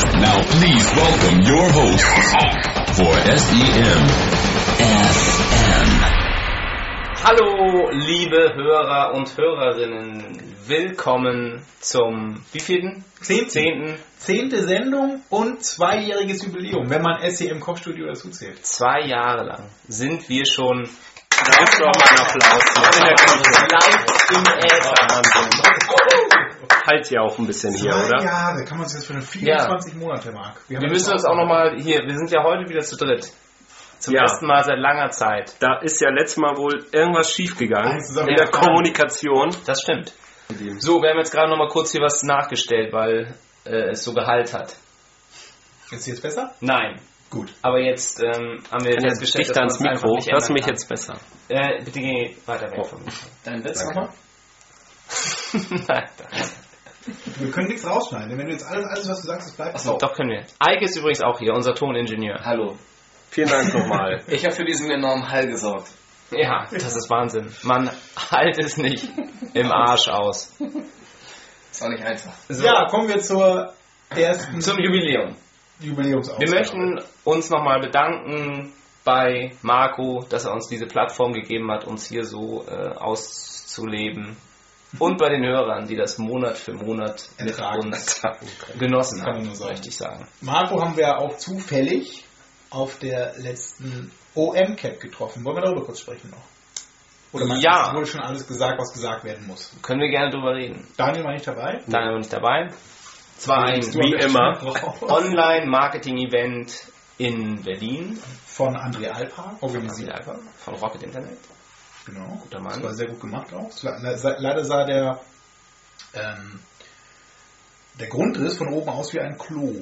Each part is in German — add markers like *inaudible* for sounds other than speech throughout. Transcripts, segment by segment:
Now please welcome your hosts for E SEM. FM. Hallo, liebe Hörer und Hörerinnen. Willkommen zum wievielten? Zehnten. Zehnten. Zehnte Sendung und zweijähriges Jubiläum, wenn man SEM Kochstudio dazu zählt. Zwei Jahre lang sind wir schon mal einen Applaus. In der Küche. live im Äther. Halt ja auch ein bisschen hier, Zwei oder? Jahre, kann man sich das für 24 Monate, Marc. haben Wir das müssen uns auch nochmal hier, wir sind ja heute wieder zu dritt. Zum Ja. ersten Mal seit langer Zeit. Da ist ja letztes Mal wohl irgendwas schiefgegangen in der Ja. Kommunikation. Das stimmt. So, wir haben jetzt gerade nochmal kurz hier was nachgestellt, weil äh, es so Gehalt hat. Ist jetzt besser? Nein. Gut. Aber jetzt ähm, haben wir Jetzt festgestellt, dass ans es einfach Mikro. nicht Hörst du mich jetzt besser? Äh, bitte geh weiter weg von mir. Dein Witz nochmal? *laughs* Nein. Wir können nichts rausschneiden, wenn du jetzt alles, alles was du sagst, das bleibt. Achso, Doch können wir. Eike ist übrigens auch hier, unser Toningenieur. hallo. Vielen Dank nochmal. *laughs* Ich habe für diesen enormen Hall gesorgt. Ja, das ist Wahnsinn. Man halt es nicht im Arsch aus. Ist auch nicht einfach. So, Ja, kommen wir zur ersten zum Jubiläum. Jubiläumsausgabe. Wir möchten uns nochmal bedanken bei Marco, dass er uns diese Plattform gegeben hat, uns hier so äh, auszuleben. Und bei den Hörern, die das Monat für Monat mit Ertragen. uns genossen haben, möchte ich sagen. Marco haben wir auch zufällig auf der letzten OM-Cap getroffen. Wollen wir darüber kurz sprechen noch? Oder meinst Ja. wurde schon alles gesagt, was gesagt werden muss? Können wir gerne drüber reden. Daniel war nicht dabei? Daniel war nicht dabei. Es war ein Wie immer. Online-Marketing-Event in Berlin Von André Alpa organisiert. von Rocket Internet. Genau. Guter Mann. Das war sehr gut gemacht auch. Leider sah der, ähm, der Grundriss von oben aus wie ein Klo.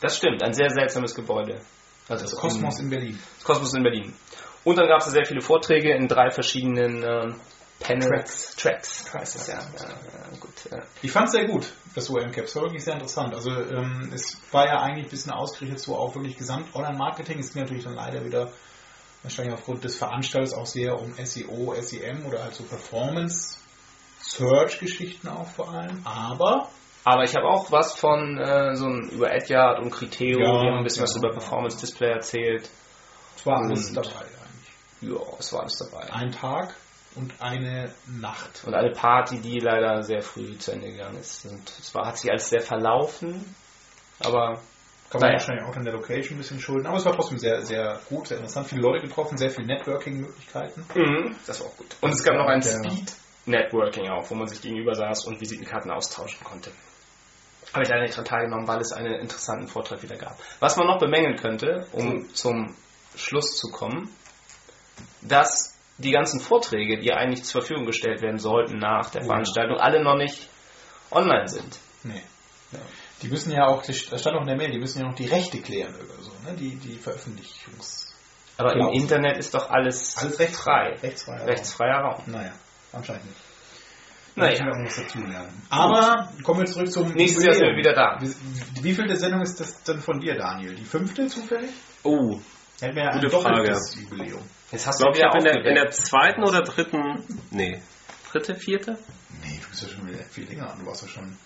Das stimmt, ein sehr seltsames Gebäude. Also Das Kosmos in Berlin. Das Kosmos in Berlin. Und dann gab es sehr viele Vorträge in drei verschiedenen ähm, Panels. Tracks. Tracks. ist ja, ja, ja, gut. Ja. Ich fand es sehr gut, das OM-Cap. Es war wirklich sehr interessant. Also ähm, es war ja eigentlich ein bisschen ausgerichtet so auf wirklich Gesamt-Online-Marketing. Es ging natürlich dann leider wieder wahrscheinlich aufgrund des Veranstalters auch sehr um SEO, SEM oder halt so Performance-Search-Geschichten auch vor allem. Aber Aber ich habe auch was von äh, so ein, über Edyard und Criteo, Ja, die haben ein bisschen ja. was über Performance Display erzählt. es war alles Und- dabei eigentlich. Ja, es war alles dabei. Ein Tag und eine Nacht. Und eine Party, die leider sehr früh zu Ende gegangen ist. Und es war, hat sich als sehr verlaufen, aber Kann man Naja. wahrscheinlich auch an der Location ein bisschen schulden. Aber es war trotzdem sehr, sehr gut, sehr interessant. Viele Leute getroffen, sehr viele Networking-Möglichkeiten. Mhm, das war auch gut. Und es gab noch ein Der- Speed Networking auch, wo man sich gegenüber saß und Visitenkarten austauschen konnte. Habe ich leider nicht dran teilgenommen, weil es einen interessanten Vortrag wieder gab. Was man noch bemängeln könnte, um zum Schluss zu kommen, dass die ganzen Vorträge, die eigentlich zur Verfügung gestellt werden sollten nach der Oh. Veranstaltung, alle noch nicht online sind. Nee. Die müssen ja auch, das stand auch in der Mail, die müssen ja noch die Rechte klären oder so, ne? Die, die Veröffentlichungs... Aber Genau. im Internet ist doch alles, Alles rechtsfrei. Rechtsfrei. Rechtsfrei. rechtsfreier Raum. Naja, anscheinend nicht. Naja. Müssen wir auch noch was dazu lernen. Aber kommen wir zurück zum Nächstes Jahr sind wir Jubiläum. wieder da. Wie, wie viel der Sendung ist das denn von dir, Daniel? Die fünfte zufällig? Oh, Hätten wir ja Gute ein doppeltes Jubiläum. Jetzt hast ich glaube, ich habe in, der- in der zweiten oder dritten, nee, dritte, vierte? Nee, du bist ja schon wieder viel länger an. Du warst ja schon...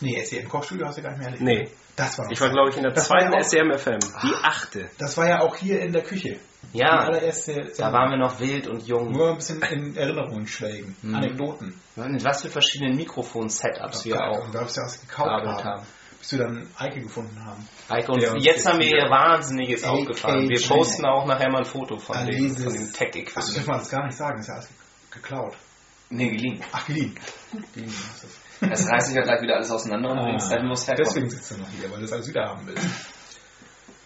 Nee, SEM Kochstudio hast du gar nicht mehr erlebt. Nee, Das war ich war glaube ich in der Das zweiten ja SEM-FM, die achte. Das war ja auch hier in der Küche. Die Ja, allererste. da waren wir noch wild und jung. Nur ein bisschen in Erinnerungen schwelgen. Mhm. Anekdoten. Mit was für verschiedenen Mikrofon-Setups wir auch Und da hast du ja was gekauft haben. haben. Bis wir dann Eike gefunden haben. Eike und jetzt haben wir hier Wahnsinniges aufgefahren. Wir posten auch nachher mal ein Foto von dem, von dem Ach, das Tech-Equipment. darf man das gar nicht sagen. Das ist ja alles ge- geklaut. Nee, geliehen. Ach, geliehen. Geliehen das. Es reißt sich ja gleich wieder alles auseinander und Ah, bringt es muss herkommen. Deswegen sitzt er noch hier, weil du das alles wieder haben willst.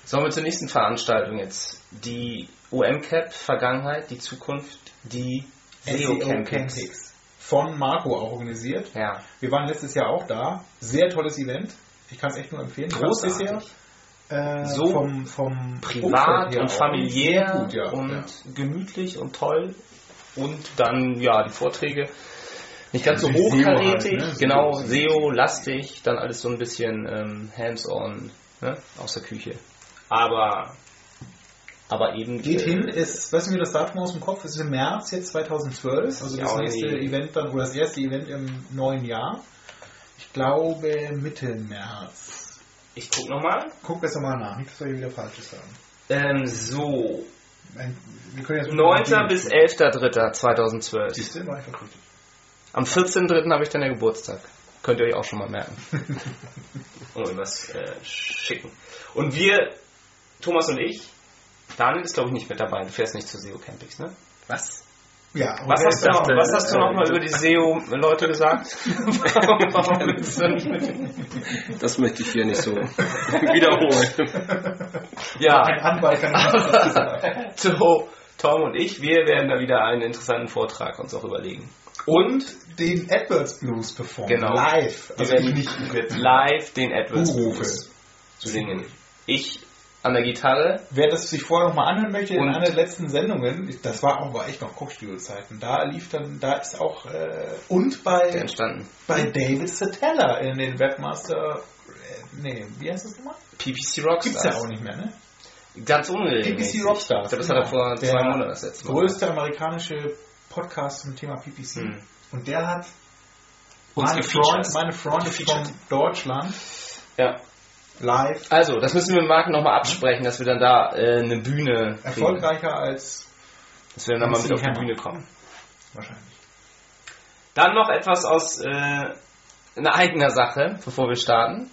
Sollen wir zur nächsten Veranstaltung jetzt? Die OM-Cap, Vergangenheit, die Zukunft, die SEO Campings. Campings. Von Marco auch organisiert. Ja, Wir waren letztes Jahr auch da. Sehr tolles Event. Ich kann es echt nur empfehlen. Großartig. bisher Äh, So vom, vom privat und familiär gut, ja, und ja. gemütlich und toll. Und dann, ja, die Vorträge nicht ganz so hochkarätig, halt, ne? genau, SEO. SEO-lastig, dann alles so ein bisschen ähm, hands-on ne? aus der Küche. Aber, aber eben. Geht äh, hin, ist, weißt du mir das Datum aus dem Kopf? Es ist im März jetzt 2012, also das nächste nee. Event dann, oder das erste Event im neuen Jahr. Ich glaube Mitte März. Ich guck nochmal. Guck besser mal nach, nicht, dass wir hier wieder Falsches sagen. Ähm, so, Ein- Wir können jetzt 9. bis 11.3.2012. Siehst du, war ich richtig. Am 14.3. habe ich dann ja Geburtstag. Könnt ihr euch auch schon mal merken. *laughs* Und euch was äh, schicken. Und wir, Thomas und ich, Daniel ist glaube ich nicht mit dabei. Du fährst nicht zu SEO Campings, ne? Was? Ja, Was hast, du noch, was hast du noch äh, mal über die SEO-Leute gesagt? *laughs* warum, warum bist du nicht mit? Das möchte ich hier nicht so wiederholen. Ja, Ein Anwalt kann *laughs* so, Tom und ich, wir werden da wieder einen interessanten Vortrag uns auch überlegen. Und den AdWords Blues performen. Genau. Live. Wir Also werden ich nicht wird *laughs* live den Buchrufe. Blues singen. Ich an der Gitarre, Wer das sich vorher noch mal anhören möchte, in einer der letzten Sendungen, das war auch war echt noch Kochstudio-Zeiten, da lief dann, da ist auch, äh, und der bei, entstanden. bei David Satella in den Webmaster, äh, nee, wie heißt das nochmal? PPC Rockstars. Gibt's ja auch nicht mehr, ne? Ganz unregelmäßig. PPC Rockstars. Ich glaube, das hat er vor Der zwei Monaten das letzte Mal. Größte amerikanische Podcast zum Thema PPC. Hm. Und der hat Uns meine. Freund, meine Freunde von Deutschland Ja. live Also, das müssen wir mit Marken nochmal absprechen, dass wir dann da äh, eine Bühne kriegen. erfolgreicher als Dass wir dann mal mit auf die Hammer. Bühne kommen. wahrscheinlich. Dann noch etwas aus äh, einer eigener Sache, bevor wir starten.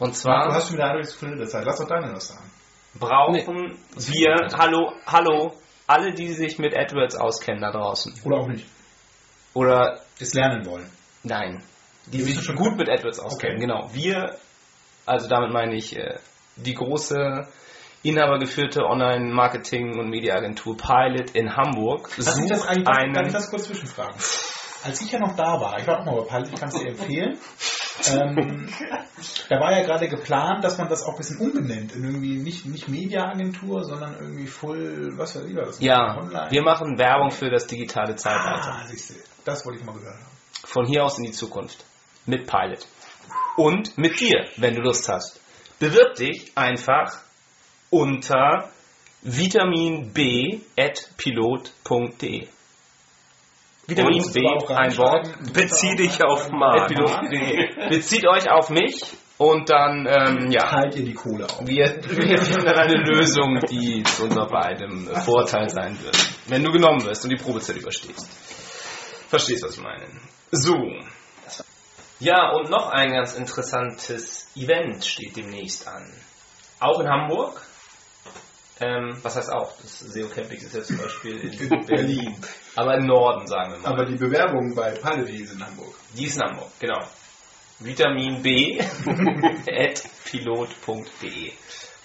Und Du zwar hast schon wieder eine Stunde Zeit. Lass doch deine was sagen. brauchen wir, hallo, hallo, alle, die sich mit AdWords auskennen da draußen. Oder auch nicht. Oder Es lernen wollen. Nein. Die Die sich gut mit AdWords auskennen. Okay. Genau. Wir, also damit meine ich äh, die große inhabergeführte Online-Marketing- und Mediaagentur Pilot in Hamburg das sucht eigentlich, darf, darf ich einen. das kurz zwischenfragen? Als ich ja noch da war, ich war auch mal bei Pilot, ich kann es dir empfehlen. Ähm, da war ja gerade geplant, dass man das auch ein bisschen umbenennt in irgendwie nicht, nicht Media-Agentur, sondern irgendwie Full, was weiß ich was. Ja, Online. wir machen Werbung für das digitale Zeitalter. ah, siehst du, das wollte ich mal gehört haben. Von hier aus in die Zukunft. Mit Pilot. Und mit dir, wenn du Lust hast. Bewirb dich einfach unter vitaminb.pilot.de. Vitamin B, ein Wort. Bezieh dich auf Mark. Pilot.de. Bezieht euch auf mich und dann, ähm, ja, Teilt ihr die Kohle auf. wir, wir finden dann eine Lösung, die zu unser beidem Vorteil sein wird. Wenn du genommen wirst und die Probezeit überstehst. Verstehst, was ich meine? So. Ja, und noch ein ganz interessantes Event steht demnächst an. Auch in Hamburg. Ähm, was heißt auch? Das SEO Campings ist ja zum Beispiel in *laughs* Berlin. Aber im Norden, sagen wir mal. Aber die Bewerbung bei Pilot ist in Hamburg. Die ist in Hamburg, genau. Vitamin B *laughs* at pilot.de.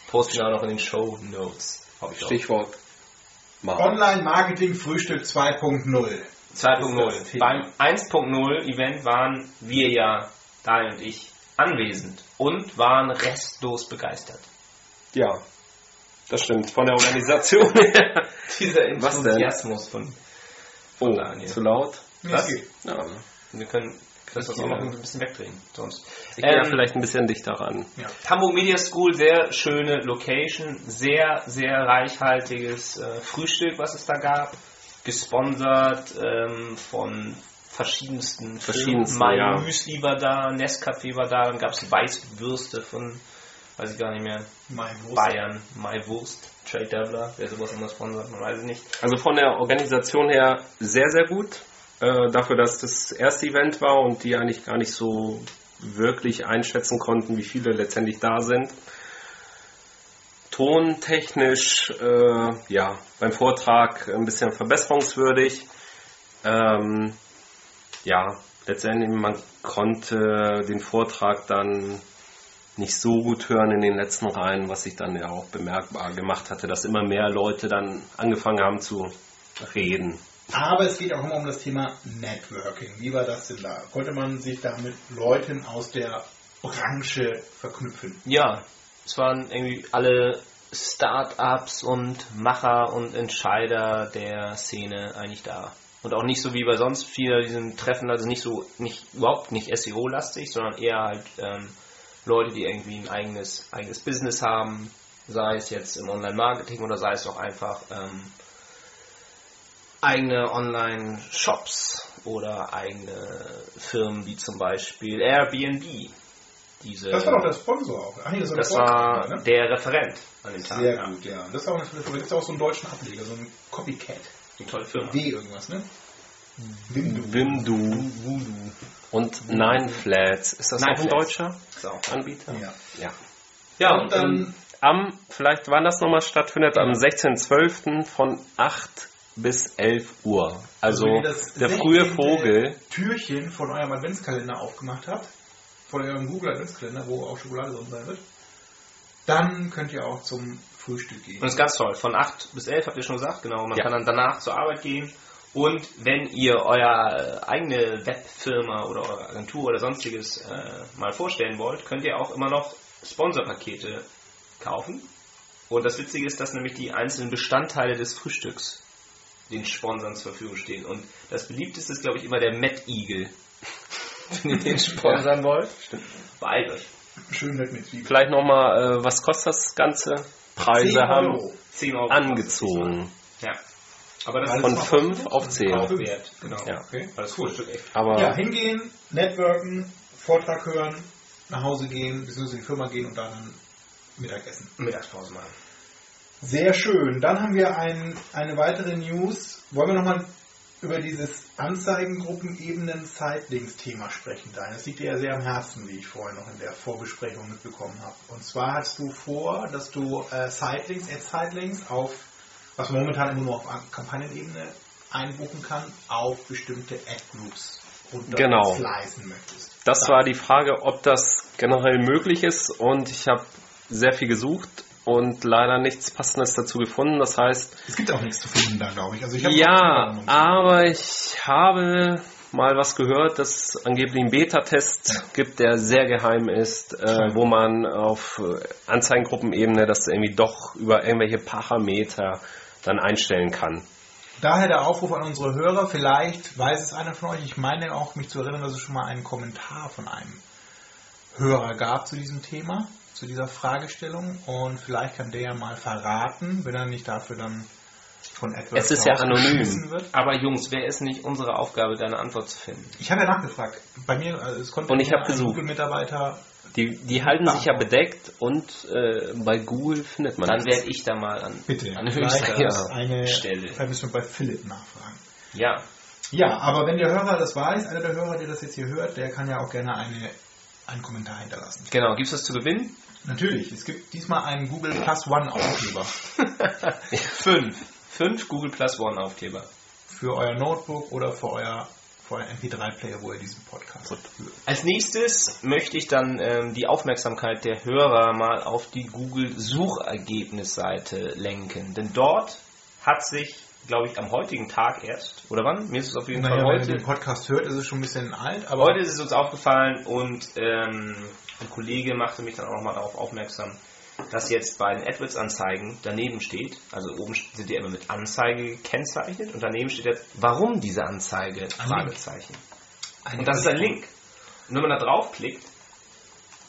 Posten wir auch noch in den Show Notes. Hab ich auch. Stichwort Mark. Online-Marketing-Frühstück 2.0. 2.0. Beim 1.0 Event waren wir ja, Daniel und ich, anwesend und waren restlos begeistert. Ja, das stimmt. Von der Organisation her. *laughs* Dieser? Enthusiasmus von, von Oh, Daniel. zu laut. Was? Ja. Wir können das auch noch ein bisschen wegdrehen. Sonst. Ich gehe ja Ähm, vielleicht ein bisschen dichter ran. Hamburg Media School, sehr schöne Location, sehr, sehr reichhaltiges äh, Frühstück, was es da gab. Gesponsert ähm, von verschiedensten Verschiedensten, Firmen. ja. Müsli war da, Nescafé war da, dann gab es Weißwürste von, weiß ich gar nicht mehr, Mein Wurst. Bayern, My Wurst, Trade Devler, wer sowas immer sponsert, man weiß es nicht. Also von der Organisation her sehr, sehr gut. Äh, dafür, dass das erste Event war und die eigentlich gar nicht so wirklich einschätzen konnten, wie viele letztendlich da sind. Tontechnisch, äh, ja, beim Vortrag ein bisschen verbesserungswürdig. Ähm, ja, letztendlich, man konnte den Vortrag dann nicht so gut hören in den letzten Reihen, was sich dann ja auch bemerkbar gemacht hatte, dass immer mehr Leute dann angefangen haben zu reden. Aber es geht auch immer um das Thema Networking. Wie war das denn da? Konnte man sich da mit Leuten aus der Branche verknüpfen? Ja, Es waren irgendwie alle Start-ups und Macher und Entscheider der Szene eigentlich da. Und auch nicht so wie bei sonst vielen diesen Treffen, also nicht so, nicht, überhaupt nicht SEO-lastig, sondern eher halt ähm, Leute, die irgendwie ein eigenes, eigenes Business haben, sei es jetzt im Online-Marketing oder sei es auch einfach ähm, eigene Online-Shops oder eigene Firmen wie zum Beispiel Airbnb. Diese, Das war doch der Sponsor auch. Ach nee, das war, das der war ne? der Referent an dem Tag. Sehr gut, ja. Das ist auch eine tolle Firma. Da gibt es auch so einen deutschen Ableger, so einen Copycat. Eine tolle Firma. D irgendwas, ne? Wimdu. Wimdu und Nine Flats. Ist das Nine auch ein Flats. deutscher Ist auch- Anbieter? Ja. Ja. Ja, Und dann Am, vielleicht wann das nochmal stattfindet, am 16.12. von 8 bis 11 Uhr. Also wenn ihr das der frühe 16. Vogel. Türchen von eurem Adventskalender aufgemacht habt, von eurem Google Adventskalender, wo auch Schokolade drin sein wird, dann könnt ihr auch zum Frühstück gehen. Und das ist ganz toll. Von 8 bis 11 habt ihr schon gesagt, genau. Man Ja. kann dann danach zur Arbeit gehen. Und wenn ihr euer äh, eigene Webfirma oder eure Agentur oder sonstiges äh, mal vorstellen wollt, könnt ihr auch immer noch Sponsorpakete kaufen. Und das Witzige ist, dass nämlich die einzelnen Bestandteile des Frühstücks den Sponsoren zur Verfügung stehen. Und das beliebteste ist, glaube ich, immer der Mad Eagle. *laughs* wenn ihr den sponsern wollt, beeilt euch. Schön nett mit Zwiebeln. Vielleicht nochmal, äh, was kostet das Ganze? Preise 10 haben Euro. 10 Euro. angezogen. Ja. Aber das Von ist 5 auf 10. auch wert. Genau. Ja. Okay. Frühstück echt Aber Ja, hingehen, networken, Vortrag hören, nach Hause gehen, beziehungsweise in die Firma gehen und dann Mittagessen. Mittagspause machen. Sehr schön. Dann haben wir ein, eine weitere News. Wollen wir nochmal über dieses Anzeigengruppenebenen-Sidelinks-Thema sprechen, Dein. Das liegt dir ja sehr am Herzen, wie ich vorher noch in der Vorbesprechung mitbekommen habe. Und zwar hast du vor, dass du äh, Sidelinks, Ad-Sidelinks auf, was man momentan immer nur auf Kampagnenebene einbuchen kann, auf bestimmte Ad-Groups Genau. das war die Frage, ob das generell möglich ist. Und ich habe sehr viel gesucht und leider nichts Passendes dazu gefunden. Das heißt, Es gibt auch nichts zu finden da, glaube ich. Also ich Ja, aber ich habe mal was gehört, dass es angeblich einen Beta-Test gibt, der sehr geheim ist, äh, wo man auf äh, Anzeigengruppenebene das irgendwie doch über irgendwelche Parameter dann einstellen kann. Daher der Aufruf an unsere Hörer, vielleicht weiß es einer von euch, ich meine auch mich zu erinnern, dass es schon mal einen Kommentar von einem Hörer gab zu diesem Thema, zu dieser Fragestellung und vielleicht kann der ja mal verraten, wenn er nicht dafür dann von AdWords Es ist ja anonym. Wird. Aber Jungs, wäre es nicht unsere Aufgabe, deine Antwort zu finden? Ich habe ja nachgefragt. Bei mir, also es konnte Und ich nur hab ein gesucht. Google-Mitarbeiter Die, die halten sich ja bedeckt und äh, bei Google findet man Dann werde ich da mal an, bitte. an höchster Ja. eine Stelle. Vielleicht müssen wir bei Philipp nachfragen. Ja, Ja, aber wenn der Hörer das weiß, einer der Hörer, der das jetzt hier hört, der kann ja auch gerne eine, einen Kommentar hinterlassen. genau. Gibt es das zu gewinnen? Natürlich, es gibt diesmal einen Google Plus One Aufkleber *laughs* Fünf. Fünf Google Plus One Aufkleber. für euer Notebook oder für euer, für euer MP3-Player, wo ihr diesen Podcast hört. Als nächstes möchte ich dann ähm, die Aufmerksamkeit der Hörer mal auf die Google Suchergebnisseite lenken. Denn dort hat sich, glaube ich, am heutigen Tag erst, oder wann? Mir ist es auf jeden Naja, Fall wenn ihr heute. den Podcast hört, ist es schon ein bisschen alt, aber Heute ist es uns aufgefallen und ähm, ein Kollege machte mich dann auch nochmal darauf aufmerksam, dass jetzt bei den AdWords-Anzeigen daneben steht, also oben sind die immer mit Anzeige gekennzeichnet und daneben steht jetzt, warum diese Anzeige? Fragezeichen. Und das ist ein Link. Und wenn man da draufklickt,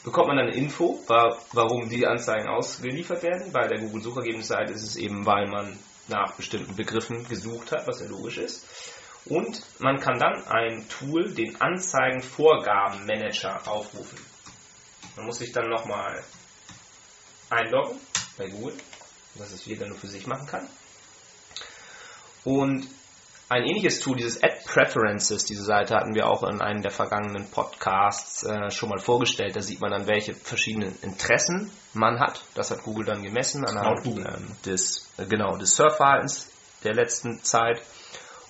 bekommt man dann eine Info, wa- warum die Anzeigen ausgeliefert werden. Bei der Google-Suchergebnisseite ist es eben, weil man nach bestimmten Begriffen gesucht hat, was ja logisch ist. Und man kann dann ein Tool, den Anzeigenvorgabenmanager, aufrufen. Man muss sich dann nochmal einloggen bei Google, was es jeder nur für sich machen kann. Und ein ähnliches Tool, dieses Ad Preferences, diese Seite hatten wir auch in einem der vergangenen Podcasts äh, schon mal vorgestellt. Da sieht man dann, welche verschiedenen Interessen man hat. Das hat Google dann gemessen anhand ähm, des, äh, genau, des Surfverhaltens der letzten Zeit.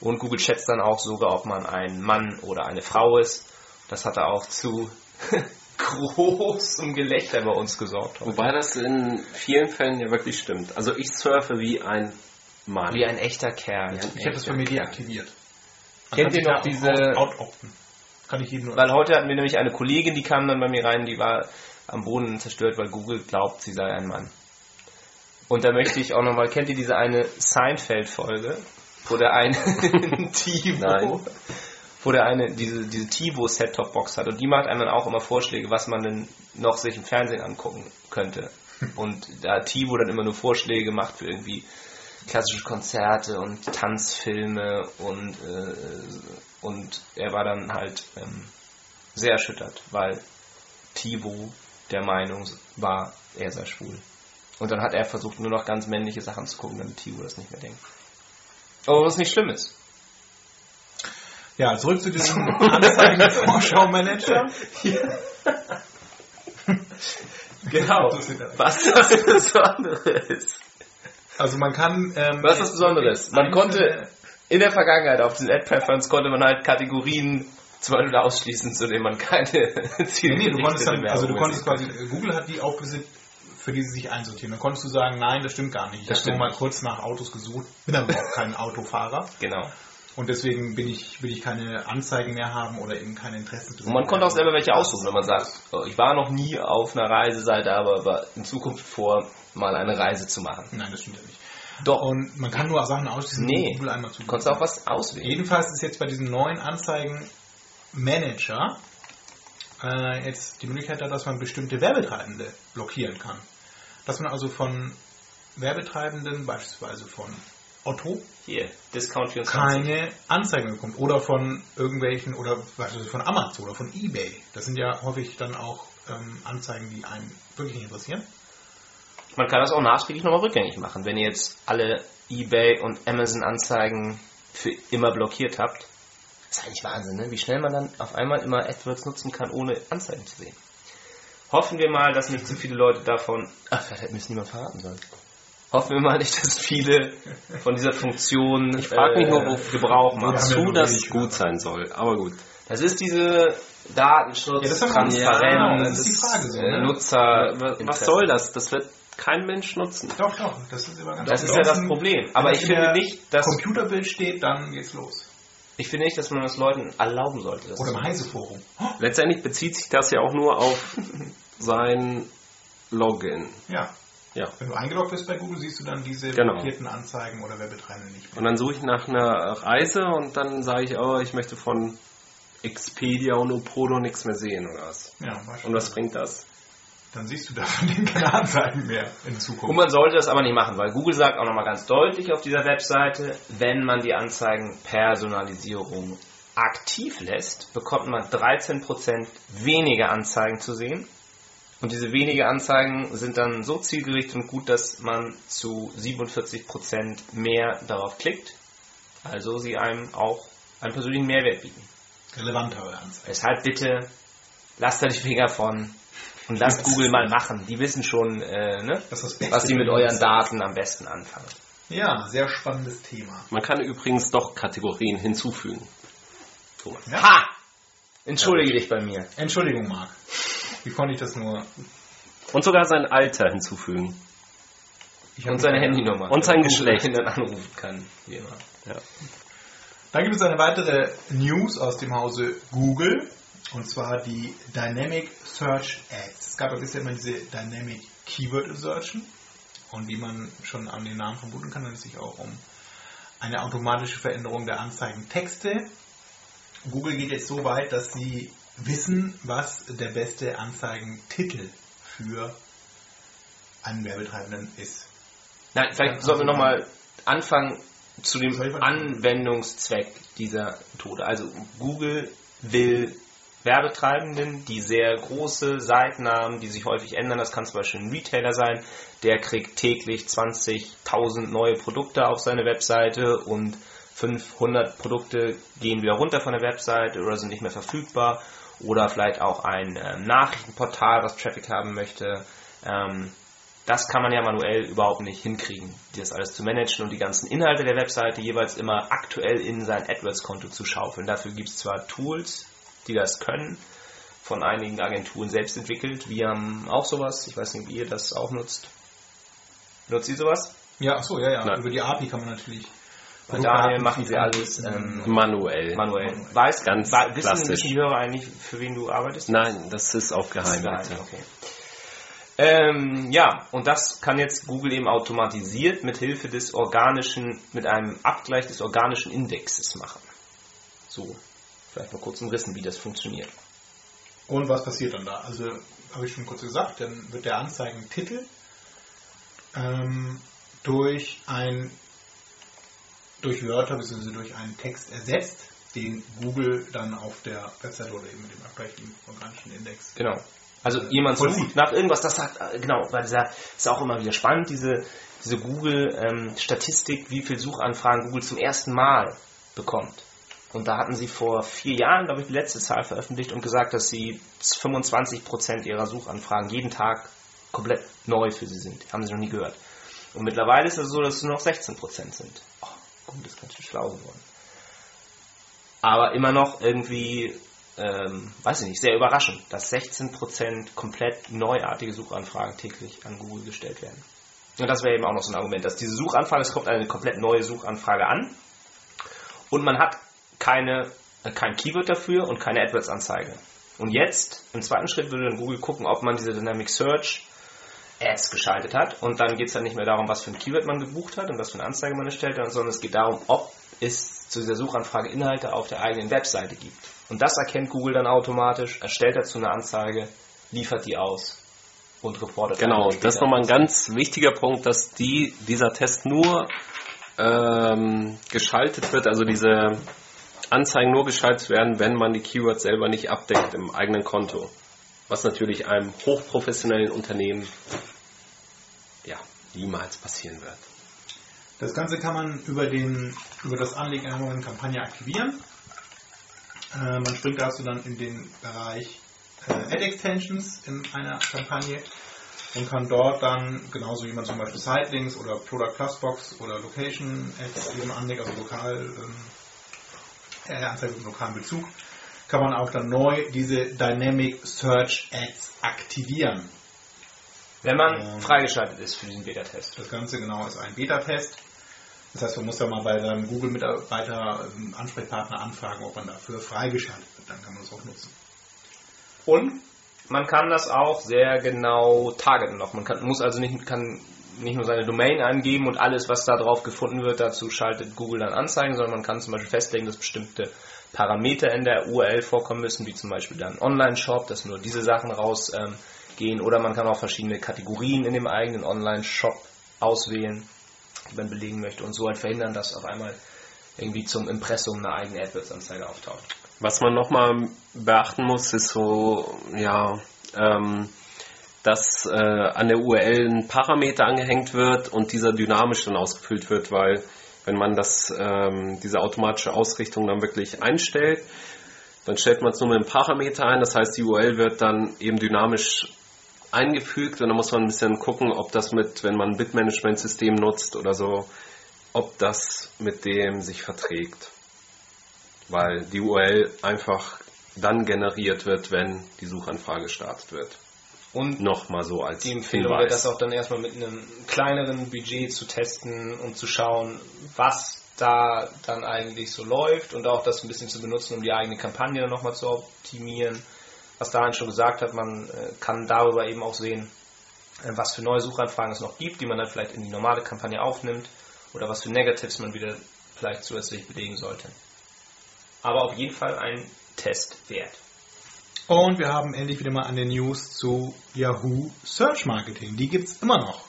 Und Google schätzt dann auch sogar, ob man ein Mann oder eine Frau ist. Das hat er auch zu großem Gelächter bei uns gesorgt. Wobei das in vielen Fällen ja wirklich stimmt. Also ich surfe wie ein Mann. Wie ein echter Kerl. ich habe das bei mir deaktiviert. Kennt ihr noch diese- Out, opten. Kann ich jedem nur Weil heute hatten wir nämlich eine Kollegin, die kam dann bei mir rein, die war am Boden zerstört, weil Google glaubt, sie sei ein Mann. Und da möchte ich auch nochmal, kennt ihr diese eine Seinfeld-Folge, wo der eine *laughs* Tivo, Nein. Wo der eine diese, diese Tivo Set-Top-Box hat und die macht einem dann auch immer Vorschläge, was man denn noch sich im Fernsehen angucken könnte. Und da hat Tivo dann immer nur Vorschläge gemacht für irgendwie klassische Konzerte und Tanzfilme und, äh, und er war dann halt ähm, sehr erschüttert, weil Tivo der Meinung war, er sei schwul. Und dann hat er versucht, nur noch ganz männliche Sachen zu gucken, damit Tivo das nicht mehr denkt. Aber was nicht schlimm ist. Ja, zurück zu diesem Anzeigen-Vorschau-Manager. *laughs* Genau. Was das Besondere ist. Also man kann... Ähm, Was das Besondere ist. Man konnte in der Vergangenheit auf diesen Ad-Preference konnte man halt Kategorien zum Beispiel ausschließen, zu denen man keine *laughs* Nee, nee, du konntest dann, also du konntest quasi. Google hat die aufgesetzt, für die sie sich einsortieren. Dann konntest du sagen, nein, das stimmt gar nicht. Ich habe nur mal kurz nach Autos gesucht, bin aber auch kein Autofahrer Genau. Und deswegen bin ich, will ich keine Anzeigen mehr haben oder eben keine Interessen. Und man konnte auch selber welche aussuchen, wenn man sagt, ich war noch nie auf einer Reiseseite, aber aber in Zukunft vor, mal eine Reise zu machen. Nein, das stimmt ja nicht. Doch. Und man kann nur Sachen ausschließen, Nee. Google einmal zu. Du konntest auch was auswählen. Jedenfalls ist jetzt bei diesem neuen Anzeigen-Manager äh, jetzt die Möglichkeit da, dass man bestimmte Werbetreibende blockieren kann. Dass man also von Werbetreibenden, beispielsweise von Otto, Hier, Discount 24. keine Anzeigen bekommt. Oder von irgendwelchen, oder beispielsweise von Amazon oder von Ebay. Das sind ja häufig dann auch ähm, Anzeigen, die einen wirklich nicht interessieren. Man kann das auch nachträglich nochmal rückgängig machen. Wenn ihr jetzt alle eBay und Amazon Anzeigen für immer blockiert habt, das ist eigentlich Wahnsinn, ne? wie schnell man dann auf einmal immer AdWords nutzen kann, ohne Anzeigen zu sehen. Hoffen wir mal, dass nicht zu viele Leute davon, ach, vielleicht hätte mir es niemand verraten sollen. Hoffen wir mal nicht, dass viele von dieser Funktion Ich frage mich nur, äh, wo- Gebrauch machen. haben ja Wozu nur das wenig gut sein soll. Aber gut. Das ist diese Datenschutz, Ja, Transparenz, so, ne? Nutzer. Was, was soll das? Das wird kein Mensch nutzen. Doch, doch, das ist immer ganz Das ist ja das Problem. Aber ich finde nicht, dass Computerbild steht, dann geht's los. Ich finde nicht, dass man das Leuten erlauben sollte. Oder im zu- Heise-Forum. Letztendlich bezieht sich das ja auch nur auf *laughs* sein Login. Ja. Ja. Wenn du eingeloggt bist bei Google, siehst du dann diese Genau. blockierten Anzeigen oder Werbetreibenden nicht mehr. Und dann suche ich nach einer Reise und dann sage ich, oh, ich möchte von Expedia und Opodo nichts mehr sehen oder was. Ja. Und was bringt das? Dann siehst du davon denen keine Anzeigen mehr in Zukunft. Und man sollte das aber nicht machen, weil Google sagt auch nochmal ganz deutlich auf dieser Webseite, wenn man die Anzeigenpersonalisierung aktiv lässt, bekommt man 13% weniger Anzeigen zu sehen. Und diese wenigen Anzeigen sind dann so zielgerichtet und gut, dass man zu 47% mehr darauf klickt. Also sie einem auch einen persönlichen Mehrwert bieten. Relevantere Anzeigen. Deshalb bitte, lasst da die Finger von und lasst Google mal machen. Die wissen schon, äh, ne, was sie mit euren. Daten am besten anfangen. Ja, sehr spannendes Thema. Man kann übrigens doch Kategorien hinzufügen. Thomas. Ja? Ha! Entschuldige dich bei mir. Entschuldigung, Marc. Wie konnte ich das nur? Und sogar sein Alter hinzufügen. Ich Und seine Handynummer. Und sein Geschlecht. Ihn dann anrufen kann. Wie immer. Ja. Dann gibt es eine weitere News aus dem Hause Google. Und zwar die Dynamic Search Ads. Es gab ja bisher immer diese Dynamic Keyword Insertion. Und wie man schon an den Namen vermuten kann, handelt es sich auch um eine automatische Veränderung der Anzeigentexte. Google geht jetzt so weit, dass sie wissen, was der beste Anzeigentitel für einen Werbetreibenden ist. Nein, vielleicht sollten wir nochmal anfangen zu dem Anwendungszweck dieser Methode. Also Google will Werbetreibenden, die sehr große Seiten haben, die sich häufig ändern. Das kann zum Beispiel ein Retailer sein, der kriegt täglich 20.000 neue Produkte auf seine Webseite und 500 Produkte gehen wieder runter von der Webseite oder sind nicht mehr verfügbar. Oder vielleicht auch ein ähm, Nachrichtenportal, was Traffic haben möchte. Ähm, das kann man ja manuell überhaupt nicht hinkriegen, das alles zu managen und die ganzen Inhalte der Webseite jeweils immer aktuell in sein AdWords-Konto zu schaufeln. Dafür gibt es zwar Tools, die das können, von einigen Agenturen selbst entwickelt. Wir haben auch sowas. Ich weiß nicht, wie ihr das auch nutzt. Nutzt ihr sowas? Ja, ach so, ja, ja. Nein. Über die API kann man natürlich. Bei Daniel machen sie alles ähm, Manuell. manuell. Weiß, Ganz wa- wissen, klassisch. wissen die Hörer eigentlich, für wen du arbeitest? Nein, das ist auch geheim. Bitte. okay. Ähm, ja, und das kann jetzt Google eben automatisiert mit Hilfe des organischen, mit einem Abgleich des organischen Indexes machen. So, vielleicht mal kurz umrissen, wie das funktioniert. Und was passiert dann da? Also, habe ich schon kurz gesagt, dann wird der Anzeigentitel ähm, durch ein durch Wörter bzw. durch einen Text ersetzt, den Google dann auf der Website oder eben mit dem abgleichenden organischen Index Genau. Also jemand sucht nach irgendwas, das sagt, äh, genau, weil dieser ist auch immer wieder spannend, diese, diese Google-Statistik, wie viel Suchanfragen Google zum ersten Mal bekommt. Und da hatten sie vor vier Jahren, glaube ich, die letzte Zahl veröffentlicht und gesagt, dass sie 25% ihrer Suchanfragen jeden Tag komplett neu für sie sind. Haben sie noch nie gehört. Und mittlerweile ist es so, dass es nur noch 16% sind. Oh, Google ist ganz schön schlau geworden. Aber immer noch irgendwie ähm, weiß ich nicht, sehr überraschend, dass 16% komplett neuartige Suchanfragen täglich an Google gestellt werden. Und das wäre eben auch noch so ein Argument, dass diese Suchanfrage, es kommt eine komplett neue Suchanfrage an und man hat keine, äh, kein Keyword dafür und keine AdWords-Anzeige. Und jetzt, im zweiten Schritt, würde dann Google gucken, ob man diese Dynamic Search Ads geschaltet hat und dann geht es dann nicht mehr darum, was für ein Keyword man gebucht hat und was für eine Anzeige man erstellt hat, sondern es geht darum, ob es zu dieser Suchanfrage Inhalte auf der eigenen Webseite gibt. Und das erkennt Google dann automatisch, erstellt dazu eine Anzeige, liefert die aus und reportet. Genau, das ist nochmal ein ganz wichtiger Punkt, dass die, dieser Test nur ähm, geschaltet wird, also diese Anzeigen nur geschaltet werden, wenn man die Keywords selber nicht abdeckt im eigenen Konto. Was natürlich einem hochprofessionellen Unternehmen ja, niemals passieren wird. Das Ganze kann man über, den, über das Anlegen einer neuen Kampagne aktivieren. Äh, man springt dazu dann in den Bereich äh, Ad Extensions in einer Kampagne und kann dort dann, genauso wie man zum Beispiel Sitelinks oder Product Plus Box oder Location Ads eben anlegt, also lokal, ähm, äh, Anzeige mit lokalen Bezug, kann man auch dann neu diese Dynamic Search Ads aktivieren. Wenn man Ähm. freigeschaltet ist für diesen Beta-Test. Das Ganze genau ist ein Beta-Test. Das heißt, man muss da mal bei seinem Google-Mitarbeiter, ähm, Ansprechpartner anfragen, ob man dafür freigeschaltet wird. Dann kann man das auch nutzen. Und man kann das auch sehr genau targeten noch. Man kann, muss also nicht, kann nicht nur seine Domain angeben und alles, was da drauf gefunden wird, dazu schaltet Google dann Anzeigen, sondern man kann zum Beispiel festlegen, dass bestimmte Parameter in der URL vorkommen müssen, wie zum Beispiel dann Online-Shop, dass nur diese Sachen rausgehen. Ähm, oder man kann auch verschiedene Kategorien in dem eigenen Online-Shop auswählen, die man belegen möchte und so halt verhindern, dass auf einmal irgendwie zum Impressum eine eigene AdWords-Anzeige auftaucht. Was man nochmal beachten muss, ist so, ja, ähm, dass äh, an der URL ein Parameter angehängt wird und dieser dynamisch dann ausgefüllt wird, weil wenn man das, ähm, diese automatische Ausrichtung dann wirklich einstellt, dann stellt man es nur mit einem Parameter ein, das heißt die URL wird dann eben dynamisch eingefügt und dann muss man ein bisschen gucken, ob das mit, wenn man ein Bitmanagement-System nutzt oder so, ob das mit dem sich verträgt. Weil die URL einfach dann generiert wird, wenn die Suchanfrage gestartet wird. Und Nochmal so als die Empfehlung wäre, das auch dann erstmal mit einem kleineren Budget zu testen und zu schauen, was da dann eigentlich so läuft und auch das ein bisschen zu benutzen, um die eigene Kampagne nochmal zu optimieren. Was Daniel schon gesagt hat, man äh, kann darüber eben auch sehen, äh, was für neue Suchanfragen es noch gibt, die man dann vielleicht in die normale Kampagne aufnimmt oder was für Negatives man wieder vielleicht zusätzlich belegen sollte. Aber auf jeden Fall ein Test wert. Und wir haben endlich wieder mal eine News zu Yahoo Search Marketing. Die gibt es immer noch.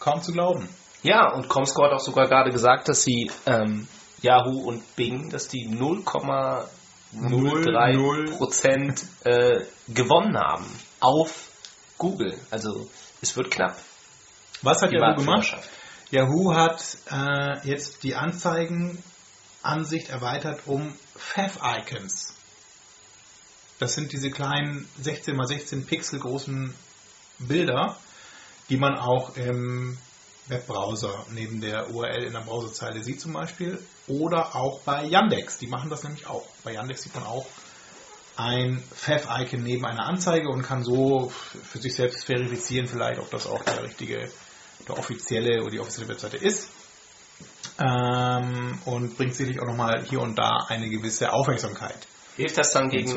Kaum zu glauben. Ja, und Comscore hat auch sogar gerade gesagt, dass sie ähm, Yahoo und Bing, dass die 0,03 Prozent äh, gewonnen haben auf Google. Also es wird knapp. Was hat Die Yahoo gemacht? Yahoo hat äh, jetzt die Anzeigenansicht erweitert um Fav-Icons. Das sind diese kleinen 16 x 16 Pixel großen Bilder, die man auch im Webbrowser neben der URL in der Browserzeile sieht zum Beispiel. Oder auch bei Yandex. Die machen das nämlich auch. Bei Yandex sieht man auch ein Fav-Icon neben einer Anzeige und kann so für sich selbst verifizieren, vielleicht, ob das auch der richtige, der offizielle oder die offizielle Webseite ist. Ähm, und bringt sicherlich auch nochmal hier und da eine gewisse Aufmerksamkeit. Hilft das dann gegen.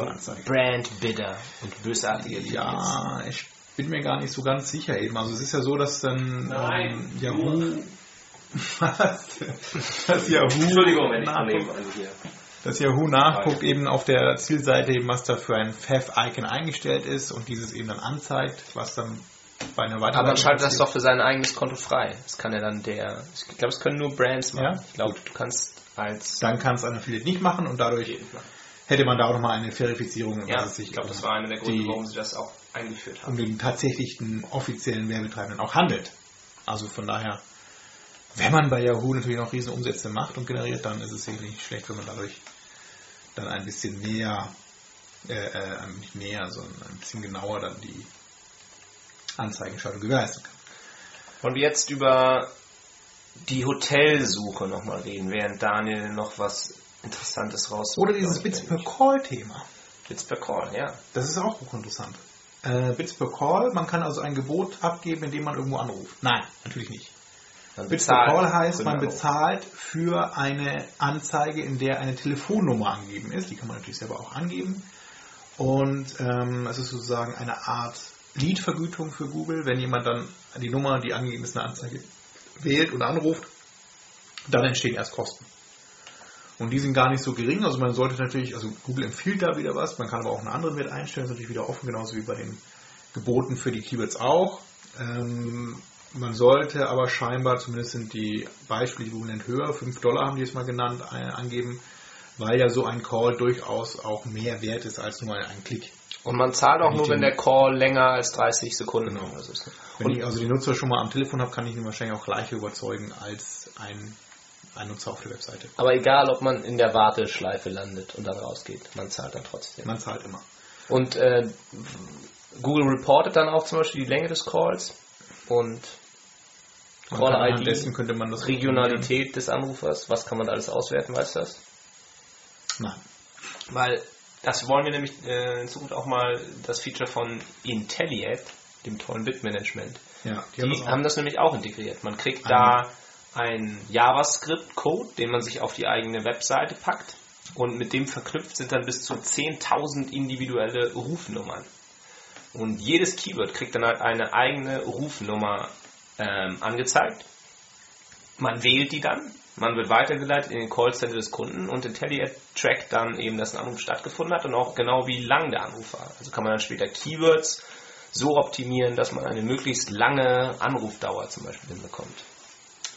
Brand Bidder und bösartige? Ja, ich bin mir gar nicht so ganz sicher eben. Also es ist ja so, dass dann Nein. ähm, Yahoo *laughs* was? dass Yahoo Entschuldigung, wenn ich nachguckt, nebenan hier. dass Yahoo nachguckt eben auf der Zielseite eben, was da für ein Fav-Icon eingestellt ist und dieses eben dann anzeigt, was dann bei einer weiteren Aber man schaltet das doch für sein eigenes Konto frei. Das kann ja dann der. Ich glaube, es können nur Brands machen. Ja? Ich glaube, du kannst als. dann kann es ein Affiliate nicht machen und dadurch hätte man da auch nochmal eine Verifizierung, Ja, ich glaube, um das war einer der Gründe, warum sie das auch eingeführt um haben. den tatsächlichen offiziellen Werbetreibenden auch handelt. Also von daher, wenn man bei Yahoo natürlich noch riesen Umsätze macht und generiert, dann ist es sicherlich nicht schlecht, wenn man dadurch dann ein bisschen näher, äh, äh, nicht näher, sondern ein bisschen genauer dann die Anzeigenschaltung gewährleisten kann. Wollen wir jetzt über die Hotelsuche nochmal reden, während Daniel noch was Interessantes raus. Oder dieses Bits per Call-Thema. Bits per Call, ja. Das ist auch hochinteressant. Äh, Bits per Call, man kann also ein Gebot abgeben, indem man irgendwo anruft. Nein, natürlich nicht. Man Bits per Call heißt, man bezahlt für eine Anzeige, in der eine Telefonnummer angegeben ist. Die kann man natürlich selber auch angeben. Und ähm, es ist sozusagen eine Art Lead-Vergütung für Google. Wenn jemand dann die Nummer, die angegeben ist, eine Anzeige wählt und anruft, dann entstehen erst Kosten. Und die sind gar nicht so gering. Also man sollte natürlich, also Google empfiehlt da wieder was, man kann aber auch einen anderen Wert einstellen, ist natürlich wieder offen, genauso wie bei den Geboten für die Keywords auch. Ähm, man sollte aber scheinbar, zumindest sind die Beispiele, die Google nennt, höher, 5 Dollar haben die es mal genannt, äh, angeben, weil ja so ein Call durchaus auch mehr wert ist als nur ein Klick. Und man zahlt auch Wenn nur, wenn der Call länger als 30 Sekunden Genau. ist. ne? Wenn ich also die Nutzer schon mal am Telefon habe, kann ich ihn wahrscheinlich auch gleich überzeugen als ein, ein Nutzer auf der Webseite. Aber egal, ob man in der Warteschleife landet und dann rausgeht, man zahlt dann trotzdem. Man zahlt immer. Und äh, Google reportet dann auch zum Beispiel die Länge des Calls und das Regionalität des Anrufers. Was kann man da alles auswerten, weißt du das? Nein. Weil das wollen wir nämlich äh, in Zukunft auch mal das Feature von Intelliapp, dem tollen Bitmanagement. Ja, Die die haben das haben das nämlich auch integriert. Man kriegt da einen JavaScript-Code, den man sich auf die eigene Webseite packt und mit dem verknüpft sind dann bis zu 10.000 individuelle Rufnummern. Und jedes Keyword kriegt dann halt eine eigene Rufnummer ähm, angezeigt. Man wählt die dann, man wird weitergeleitet in den Callcenter des Kunden und Intelliapp trackt dann eben, dass ein Anruf stattgefunden hat und auch genau wie lang der Anruf war. Also kann man dann später Keywords so optimieren, dass man eine möglichst lange Anrufdauer zum Beispiel hinbekommt.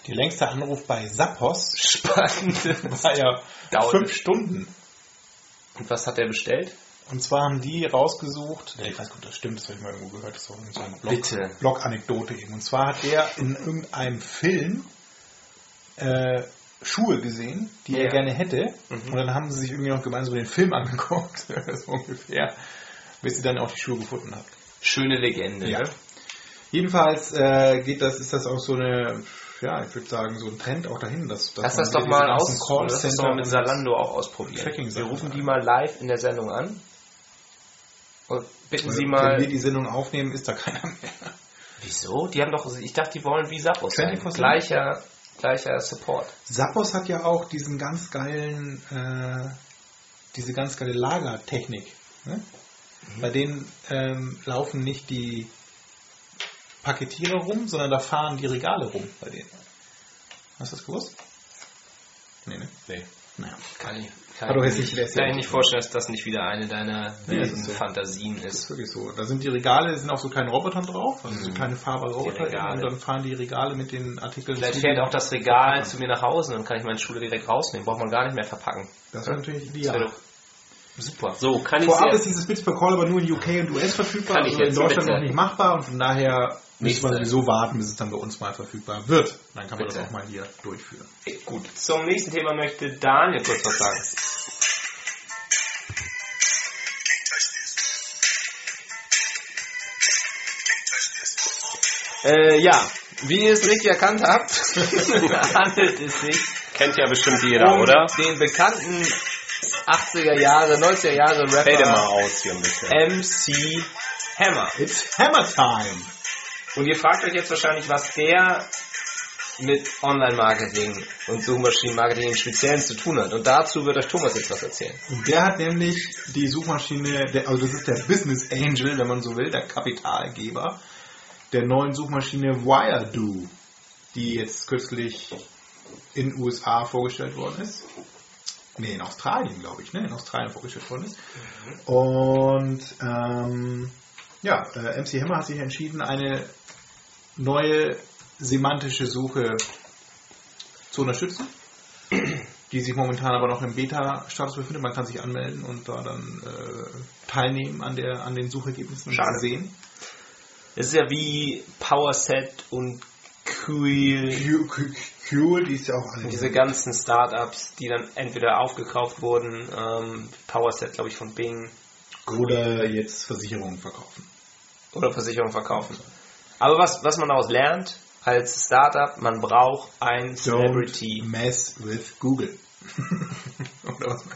Die längste Anruf bei Zappos Spannend. *laughs* war ja Dauert- fünf Stunden. Und was hat er bestellt? Und zwar haben die rausgesucht, ich weiß nicht, ob das stimmt, das habe ich mal irgendwo gehört, das war so eine Blog. Blog-Anekdote eben. Und zwar hat der in irgendeinem Film äh, Schuhe gesehen, die Ja. Mhm. er gerne hätte. Und dann haben sie sich irgendwie noch gemeinsam den Film *laughs* angeguckt, *laughs* so ungefähr, bis sie dann auch die Schuhe gefunden hat. Schöne Legende. Ja. Ne? Jedenfalls äh, geht das, ist das auch so eine, ja, ich würde sagen, so ein Trend auch dahin, dass, dass Lass das doch mal aus. Lass das doch mal mit Salando auch ausprobieren. Wir rufen die mal live in der Sendung an und bitten Sie Wenn mal. wir die Sendung aufnehmen, ist da keiner mehr. Wieso? Die haben doch. Ich dachte, die wollen wie Sappos sein. 24/7? Gleicher, gleicher Support. Zappos hat ja auch diesen ganz geilen, äh, diese ganz geile Lagertechnik. Ne? Bei denen ähm, laufen nicht die Paketierer rum, sondern da fahren die Regale rum bei denen. Hast du das gewusst? Nee, ne? Nee. Naja. Kann ich, kann doch ich, nicht, kann ich nicht vorstellen, dass das nicht wieder eine deiner Nee, das ist so. Fantasien Das ist ist. wirklich so. Da sind die Regale, sind auch so kleine Roboter drauf, also so Mhm. kleine fahrbare Roboter und dann fahren die Regale mit den Artikeln. Vielleicht fährt auch das Regal zu mir nach Hause und dann kann ich meine Schule direkt rausnehmen. Braucht man gar nicht mehr verpacken. Das wäre natürlich Das ideal. wäre doch super. So, kann ich Vorab ist dieses Bits per Call aber nur in UK und US verfügbar, Kann ich also in Deutschland bitte? noch nicht machbar und von daher müssen wir sowieso warten, bis es dann bei uns mal verfügbar wird. Dann kann man Bitte. das auch mal hier durchführen. Gut, zum nächsten Thema möchte Daniel kurz was sagen. Äh, ja, wie ihr es richtig erkannt habt, handelt es sich Kennt ja bestimmt jeder, um oder? den bekannten 80er Jahre, 90er Jahre Fade mal Rapper aus hier ein bisschen. MC Hammer. It's Hammer Time! Und ihr fragt euch jetzt wahrscheinlich, was der mit Online-Marketing und Suchmaschinen-Marketing im Speziellen zu tun hat. Und dazu wird euch Thomas jetzt was erzählen. Und der hat nämlich die Suchmaschine, der, also das ist der Business Angel, wenn man so will, der Kapitalgeber der neuen Suchmaschine Wiredo, die jetzt kürzlich in den USA vorgestellt worden ist. Nee, in Australien, glaube ich, ne? In Australien vorgestellt worden ist. Und ähm, ja, äh, MC Hammer hat sich entschieden, eine neue semantische Suche zu unterstützen, die sich momentan aber noch im Beta-Status befindet. Man kann sich anmelden und da dann äh, teilnehmen an, der, an den Suchergebnissen und Schade. sehen. Es ist ja wie Powerset und Quill, Cool, die ist ja auch alle. diese ganzen Startups, die dann entweder aufgekauft wurden, ähm, Powerset, glaube ich, von Bing oder jetzt Versicherungen verkaufen. oder Versicherung verkaufen. Aber was, was man daraus lernt als Startup, man braucht ein Celebrity. Don't mess with Google. *laughs*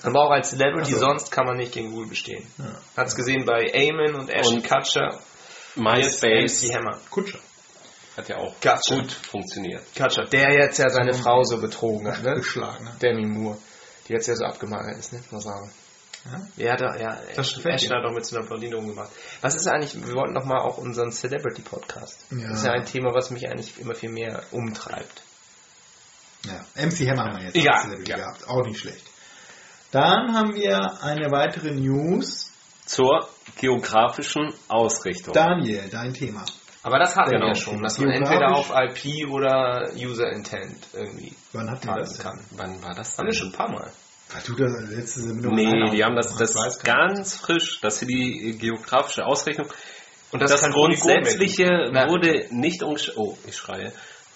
Man braucht ein Celebrity, Ach so. sonst kann man nicht gegen Google bestehen. Ja. Hat es gesehen bei Eamon und Ashton Kutcher. MySpace. Kutscher. Hat ja auch Gotcha. gut funktioniert. Kutcher, der jetzt ja seine Frau so betrogen hat, ne? Geschlagen. ne? Demi Moore. Die jetzt ja so abgemagert ist, ne? Muss sagen. Ja? Ja, da, ja, Das gefällt Ashton hat doch mit so einer Blondine umgemacht. Was ist eigentlich, wir wollten doch mal auch unseren Celebrity-Podcast. Ja. Das ist ja ein Thema, was mich eigentlich immer viel mehr umtreibt. Ja, MC Hammer haben wir jetzt Ja, Celebrity ja. gehabt. Auch nicht schlecht. Dann haben wir eine weitere News. Zur geografischen Ausrichtung. Daniel, dein Thema. Aber das hatten Genau. wir ja schon, dass man entweder auf IP oder User Intent irgendwie Wann hatten wir das denn? kann. Wann war das Haben wir schon ein paar Mal. Weil du das letzte Sendung Nee, die haben das, das weiß ganz frisch, dass sie die geografische Ausrichtung Und das, Polygon Grundsätzliche wurde nicht umgestellt. Oh, ich schreie.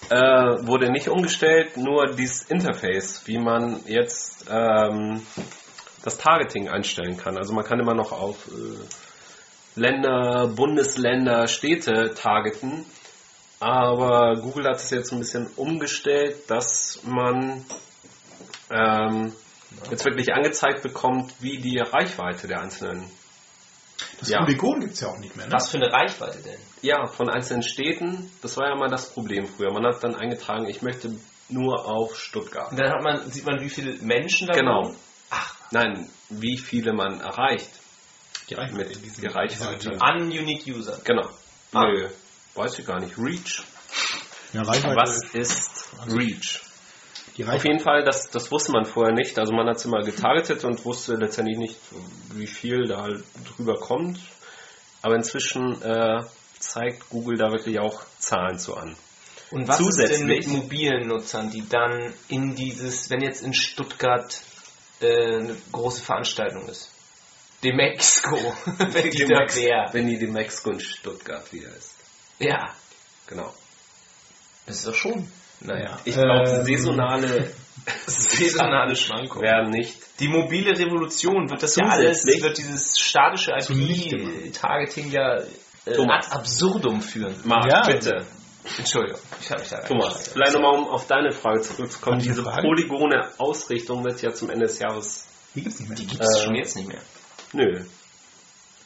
Äh, wurde nicht umgestellt, nur dieses Interface, wie man jetzt ähm, das Targeting einstellen kann. Also man kann immer noch auf äh, Länder, Bundesländer, Städte targeten. Aber Google hat es jetzt ein bisschen umgestellt, dass man ähm, jetzt wirklich angezeigt bekommt, wie die Reichweite der einzelnen Das Ja. Polygon gibt es ja auch nicht mehr. Ne? Was für eine Reichweite denn? Ja, von einzelnen Städten. Das war ja mal das Problem früher. Man hat dann eingetragen, ich möchte nur auf Stuttgart. Und dann hat man, sieht man, wie viele Menschen da Genau. Ach, Nein, wie viele man erreicht Die Reichweite. mit diese- die Reichweite. ununique User. Genau. Ah. Nö, weiß ich gar nicht. Reach. Ja, Reichweite. Was ist Reach? die Auf jeden Fall, das, das wusste man vorher nicht. Also man hat es immer getargetet und wusste letztendlich nicht, wie viel da halt drüber kommt. Aber inzwischen äh, zeigt Google da wirklich auch Zahlen zu an. Und was ist denn mit Zusätzlich- mobilen Nutzern, die dann in dieses, wenn jetzt in Stuttgart äh, eine große Veranstaltung ist? Demexco, *laughs* wenn die da wäre. Wenn die die Mexiko in Stuttgart wieder ist. Ja, Genau. das ist doch schon. Naja, Ich glaube, Ähm, saisonale *laughs* saisonale Schwankungen. werden nicht. Die mobile Revolution wird das ja alles, wird dieses statische. IP-Targeting ja äh, ad absurdum führen. Marc, Ja. bitte. Entschuldigung, ich habe mich da Thomas, vielleicht nochmal, um auf deine Frage zurückzukommen. Die Diese polygone Ausrichtung wird ja zum Ende des Jahres. Die gibt es nicht mehr. Die gibt es Äh, schon jetzt nicht mehr. Nö.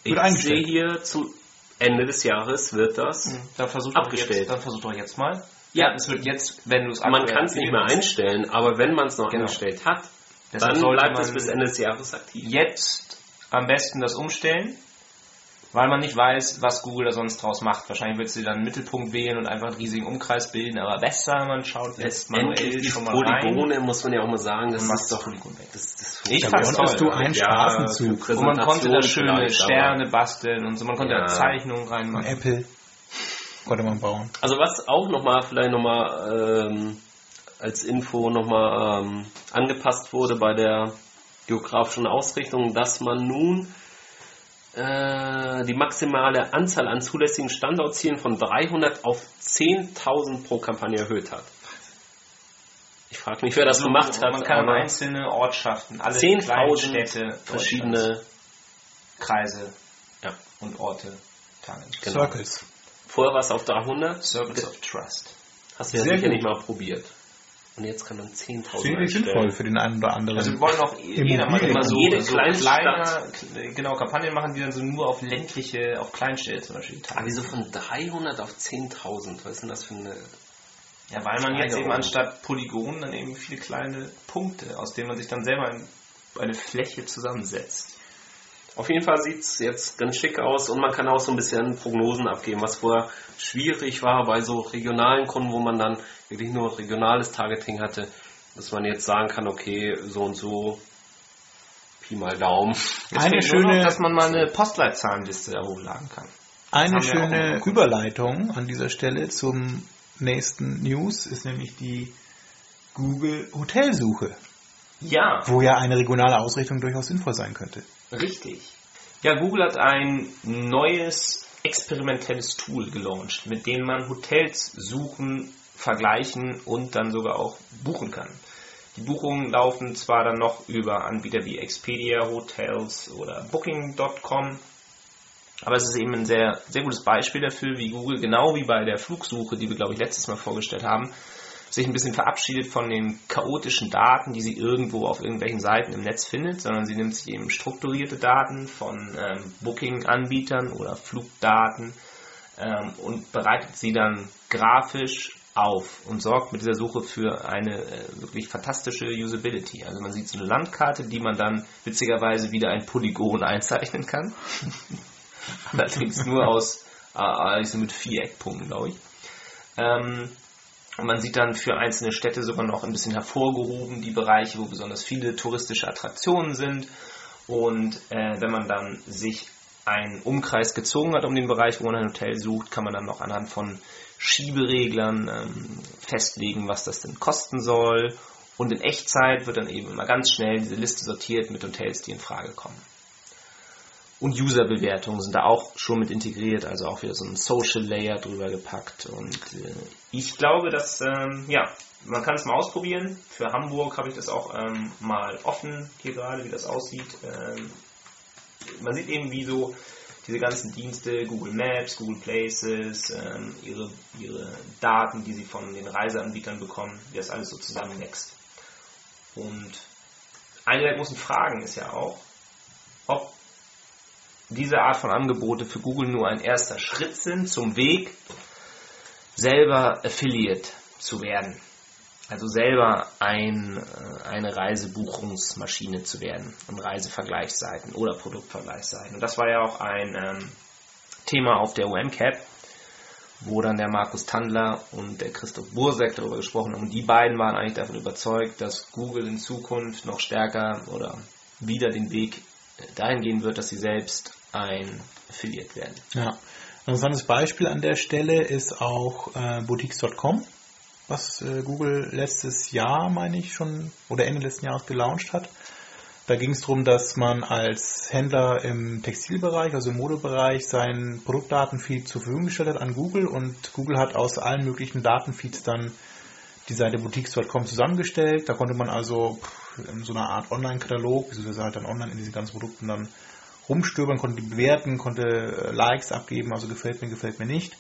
Ich sehe hier zum Ende des Jahres wird das. Dann versuch doch Abgestellt. Jetzt, dann versuch doch jetzt mal. Ja, es wird jetzt, wenn du es Man kann es nicht mehr einstellen, aber wenn man es noch Genau. eingestellt hat, deshalb dann bleibt es bis Ende des Jahres aktiv. Jetzt am besten das umstellen, weil man nicht weiß, was Google da sonst draus macht. Wahrscheinlich wird sie dann einen Mittelpunkt wählen und einfach einen riesigen Umkreis bilden, aber besser, man schaut jetzt manuell schon mal rein. Polygone, muss man ja auch mal sagen, das Und macht ist doch. Polygon weg. Das, das Ich auch toll. du einen Straßenzug. für Und man konnte da schöne Sterne basteln und so, man konnte Ja. da Zeichnungen reinmachen. Apple konnte man bauen. Also was auch nochmal, vielleicht nochmal ähm, als Info nochmal ähm, angepasst wurde bei der geografischen Ausrichtung, dass man nun äh, die maximale Anzahl an zulässigen Standortzielen von 300 auf 10.000 pro Kampagne erhöht hat. Ich frage mich, wer das gemacht hat. Man kann einzelne Ortschaften, alle 10.000 Kleinstädte, verschiedene Kreise Ja. und Orte targeten. Genau. Circles. Vorher war es auf 300. Circles of Trust. Hast du ja sicher gut. nicht mal probiert. Und jetzt kann man 10.000 Finde ich einstellen. sinnvoll für den einen oder anderen. Also wir wollen auch jeder mal Immobilien. immer so, Jede so kleine genau, Kampagnen machen, die dann so nur auf ländliche, auf Kleinstädte zum Beispiel Aber wieso von 300 auf 10.000? Was ist denn das für eine... Ja, weil man jetzt eben anstatt Polygonen dann eben viele kleine Punkte, aus denen man sich dann selber ein- eine Fläche zusammensetzt. Auf jeden Fall sieht es jetzt ganz schick aus und man kann auch so ein bisschen Prognosen abgeben, was vorher schwierig war bei so regionalen Kunden, wo man dann wirklich nur regionales Targeting hatte, dass man jetzt sagen kann, okay, so und so, Pi mal Daumen. Jetzt Eine nur noch, schöne- dass man mal eine Postleitzahlenliste da hochladen kann. Eine schöne. Überleitung an dieser Stelle zum nächsten News ist nämlich die Google Hotelsuche, Ja, wo ja eine regionale Ausrichtung durchaus sinnvoll sein könnte. Richtig. Ja, Google hat ein neues experimentelles Tool gelauncht, mit dem man Hotels suchen, vergleichen und dann sogar auch buchen kann. Die Buchungen laufen zwar dann noch über Anbieter wie Expedia, Hotels oder Booking.com, aber es ist eben ein sehr, sehr gutes Beispiel dafür, wie Google, genau wie bei der Flugsuche, die wir, glaube ich, letztes Mal vorgestellt haben, sich ein bisschen verabschiedet von den chaotischen Daten, die sie irgendwo auf irgendwelchen Seiten im Netz findet, sondern sie nimmt sich eben strukturierte Daten von ähm, Booking-Anbietern oder Flugdaten ähm, und bereitet sie dann grafisch auf und sorgt mit dieser Suche für eine äh, wirklich fantastische Usability. Also man sieht so eine Landkarte, die man dann witzigerweise wieder ein Polygon einzeichnen kann. *laughs* Allerdings nur aus äh, also mit vier Eckpunkten, glaube ich. Ähm, und man sieht dann für einzelne Städte sogar noch ein bisschen hervorgehoben, die Bereiche, wo besonders viele touristische Attraktionen sind. Und äh, wenn man dann sich einen Umkreis gezogen hat um den Bereich, wo man ein Hotel sucht, kann man dann noch anhand von Schiebereglern ähm, festlegen, was das denn kosten soll. Und in Echtzeit wird dann eben immer ganz schnell diese Liste sortiert mit Hotels, die in Frage kommen. Und User-Bewertungen sind da auch schon mit integriert, also auch wieder so ein Social Layer drüber gepackt. Und äh, ich glaube, dass, ähm, ja, man kann es mal ausprobieren. Für Hamburg habe ich das auch ähm, mal offen hier gerade, wie das aussieht. Ähm, man sieht eben, wie so diese ganzen Dienste, Google Maps, Google Places, ähm, ihre, ihre Daten, die sie von den Reiseanbietern bekommen, wie das alles so zusammenwächst. Und eine der großen Fragen ist ja auch, ob diese Art von Angebote für Google nur ein erster Schritt sind zum Weg, selber Affiliate zu werden. Also selber ein, äh, eine Reisebuchungsmaschine zu werden und Reisevergleichsseiten oder Produktvergleichsseiten. Und das war ja auch ein ähm, Thema auf der UMCAP, wo dann der Markus Tandler und der Christoph Bursek darüber gesprochen haben. Und die beiden waren eigentlich davon überzeugt, dass Google in Zukunft noch stärker oder wieder den Weg dahin gehen wird, dass sie selbst ein Affiliate werden. Ja. Ein interessantes Beispiel an der Stelle ist auch äh, Boutiques.com, was äh, Google letztes Jahr, meine ich, schon oder Ende letzten Jahres gelauncht hat. Da ging es darum, dass man als Händler im Textilbereich, also im Modebereich, seinen Produktdatenfeed zur Verfügung gestellt hat an Google und Google hat aus allen möglichen Datenfeeds dann die Seite boutiques.com zusammengestellt. Da konnte man also in so einer Art Online-Katalog, beziehungsweise halt dann online in diesen ganzen Produkten dann rumstöbern, konnte bewerten, konnte äh, Likes abgeben, also gefällt mir, gefällt mir nicht.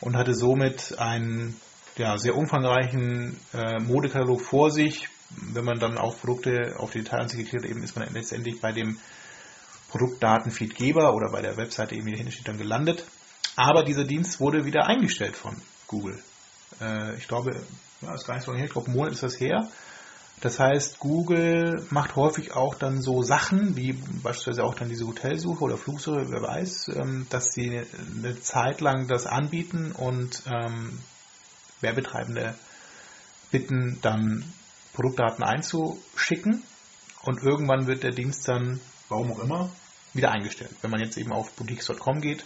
Und hatte somit einen ja, sehr umfangreichen äh, Modekatalog vor sich. Wenn man dann auf Produkte, auf die Details geklickt hat, eben ist man letztendlich bei dem Produktdatenfeedgeber oder bei der Webseite eben, die dahinter steht, dann gelandet. Aber dieser Dienst wurde wieder eingestellt von Google. Äh, ich glaube, ja, ist gar nicht so her, ich glaube, Monat ist das her. Das heißt, Google macht häufig auch dann so Sachen, wie beispielsweise auch dann diese Hotelsuche oder Flugsuche, wer weiß, ähm, dass sie eine Zeit lang das anbieten und ähm, Werbetreibende bitten, dann Produktdaten einzuschicken und irgendwann wird der Dienst dann, warum auch immer, wieder eingestellt. Wenn man jetzt eben auf boutiques.com geht,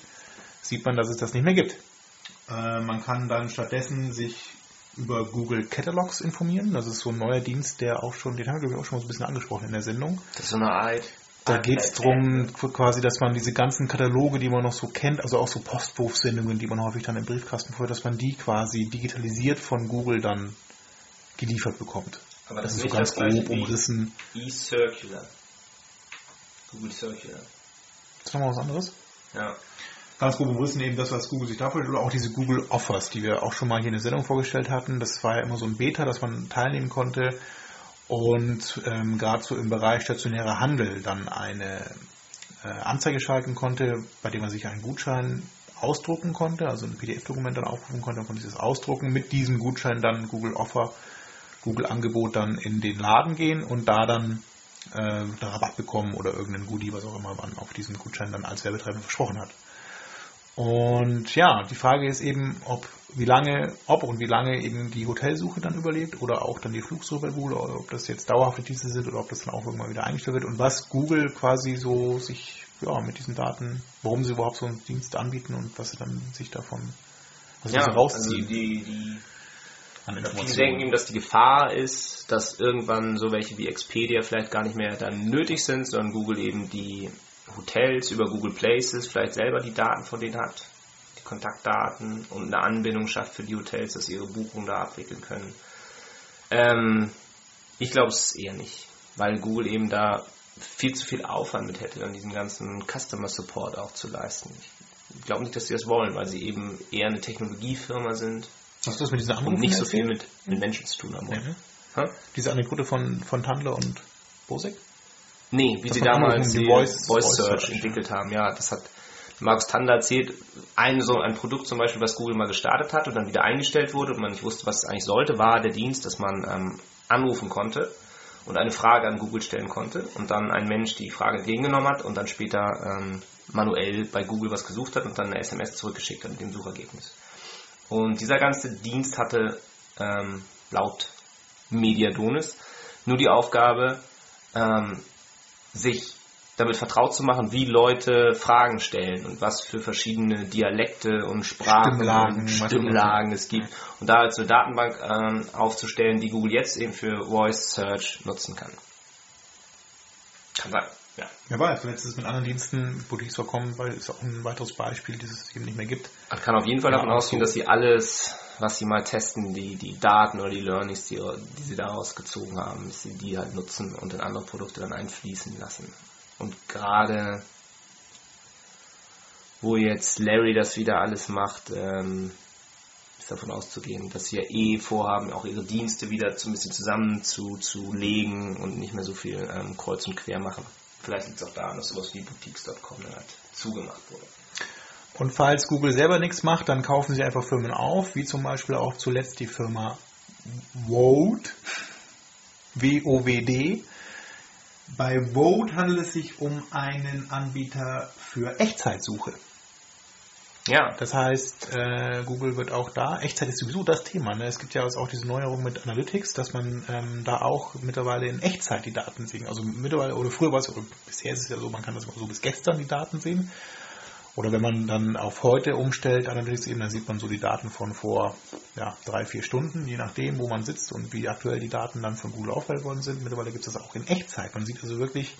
sieht man, dass es das nicht mehr gibt. Äh, man kann dann stattdessen sich über Google Catalogs informieren. Das ist so ein neuer Dienst, der auch schon, den haben wir glaube ich auch schon mal so ein bisschen angesprochen in der Sendung. Das ist so eine Art. Da geht es darum, quasi, dass man diese ganzen Kataloge, die man noch so kennt, also auch so Postwurfsendungen, die man häufig dann im Briefkasten vorhat, dass man die quasi digitalisiert von Google dann geliefert bekommt. Aber Das das ist ist so ganz das grob umrissen. E-Circular. Google Circular. Ist nochmal was anderes? Ja. Ganz grob umrissen eben das, was Google sich da vorstellt, oder auch diese Google Offers, die wir auch schon mal hier in der Sendung vorgestellt hatten. Das war ja immer so ein Beta, dass man teilnehmen konnte und ähm, gerade so im Bereich stationärer Handel dann eine äh, Anzeige schalten konnte, bei dem man sich einen Gutschein ausdrucken konnte, also ein PDF-Dokument dann aufrufen konnte, dann konnte ich das ausdrucken, mit diesem Gutschein dann Google Offer, Google Angebot dann in den Laden gehen und da dann äh, Rabatt bekommen oder irgendein Goodie, was auch immer man auf diesen Gutschein dann als Werbetreibender versprochen hat. Und ja, die Frage ist eben, ob wie lange, ob und wie lange eben die Hotelsuche dann überlebt oder auch dann die Flugsuche bei Google oder ob das jetzt dauerhafte Dienste sind oder ob das dann auch irgendwann wieder eingestellt wird und was Google quasi so sich ja mit diesen Daten, warum sie überhaupt so einen Dienst anbieten und was sie dann sich davon was Ja, sie also rausziehen die, die an Viele Informationen. denken eben, dass die Gefahr ist, dass irgendwann so welche wie Expedia vielleicht gar nicht mehr dann nötig sind, sondern Google eben die Hotels über Google Places vielleicht selber die Daten von denen hat, die Kontaktdaten und eine Anbindung schafft für die Hotels, dass sie ihre Buchungen da abwickeln können. Ähm, ich glaube es eher nicht, weil Google eben da viel zu viel Aufwand mit hätte, dann diesen ganzen Customer Support auch zu leisten. Ich glaube nicht, dass sie das wollen, weil sie eben eher eine Technologiefirma sind, Hast du das mit diesen und Anrufen nicht so viel mit, mit Menschen zu tun haben wollen. Hä? Diese Anekdote von, von Tandler und Bosek? Nee, wie Das sie damals die Voice, Voice- Search entwickelt haben. Ja, das hat Markus Tandler erzählt, ein so ein Produkt zum Beispiel, was Google mal gestartet hat und dann wieder eingestellt wurde und man nicht wusste, was es eigentlich sollte, war der Dienst, dass man ähm, anrufen konnte und eine Frage an Google stellen konnte und dann ein Mensch die Frage entgegengenommen hat und dann später ähm, manuell bei Google was gesucht hat und dann eine SMS zurückgeschickt hat mit dem Suchergebnis. Und dieser ganze Dienst hatte ähm, laut Mediadonis nur die Aufgabe, ähm, sich damit vertraut zu machen, wie Leute Fragen stellen und was für verschiedene Dialekte und Sprachen Stimmlagen, und Stimmlagen es gibt. Und da als eine Datenbank ähm, aufzustellen, die Google jetzt eben für Voice Search nutzen kann. Kann sein, ja. Ja, weiß, vielleicht ist es mit anderen Diensten, wo dies vorkommen, weil es auch ein weiteres Beispiel, dieses es eben nicht mehr gibt. Man kann auf jeden Fall Ja, davon ausgehen, so. dass sie alles, was sie mal testen, die, die Daten oder die Learnings, die, die sie daraus gezogen haben, dass sie die halt nutzen und in andere Produkte dann einfließen lassen. Und gerade wo jetzt Larry das wieder alles macht, ähm, ist davon auszugehen, dass sie ja eh vorhaben, auch ihre Dienste wieder so ein bisschen zusammen zu, zu legen und nicht mehr so viel ähm, kreuz und quer machen. Vielleicht liegt es auch daran, dass sowas wie Boutiques.com dann halt zugemacht wurde. Und falls Google selber nichts macht, dann kaufen sie einfach Firmen auf, wie zum Beispiel auch zuletzt die Firma Vote, W-O-W-D. Bei Vote handelt es sich um einen Anbieter für Echtzeitsuche. Ja, Das heißt, äh, Google wird auch da, Echtzeit ist sowieso das Thema. Ne? Es gibt ja auch diese Neuerung mit Analytics, dass man ähm, da auch mittlerweile in Echtzeit die Daten sehen. Also mittlerweile, oder früher war es, oder bisher ist es ja so, man kann das so bis gestern die Daten sehen. Oder wenn man dann auf heute umstellt, Analytics eben, dann sieht man so die Daten von vor ja, drei, vier Stunden, je nachdem, wo man sitzt und wie aktuell die Daten dann von Google aufgehalten worden sind. Mittlerweile gibt es das auch in Echtzeit. Man sieht also wirklich,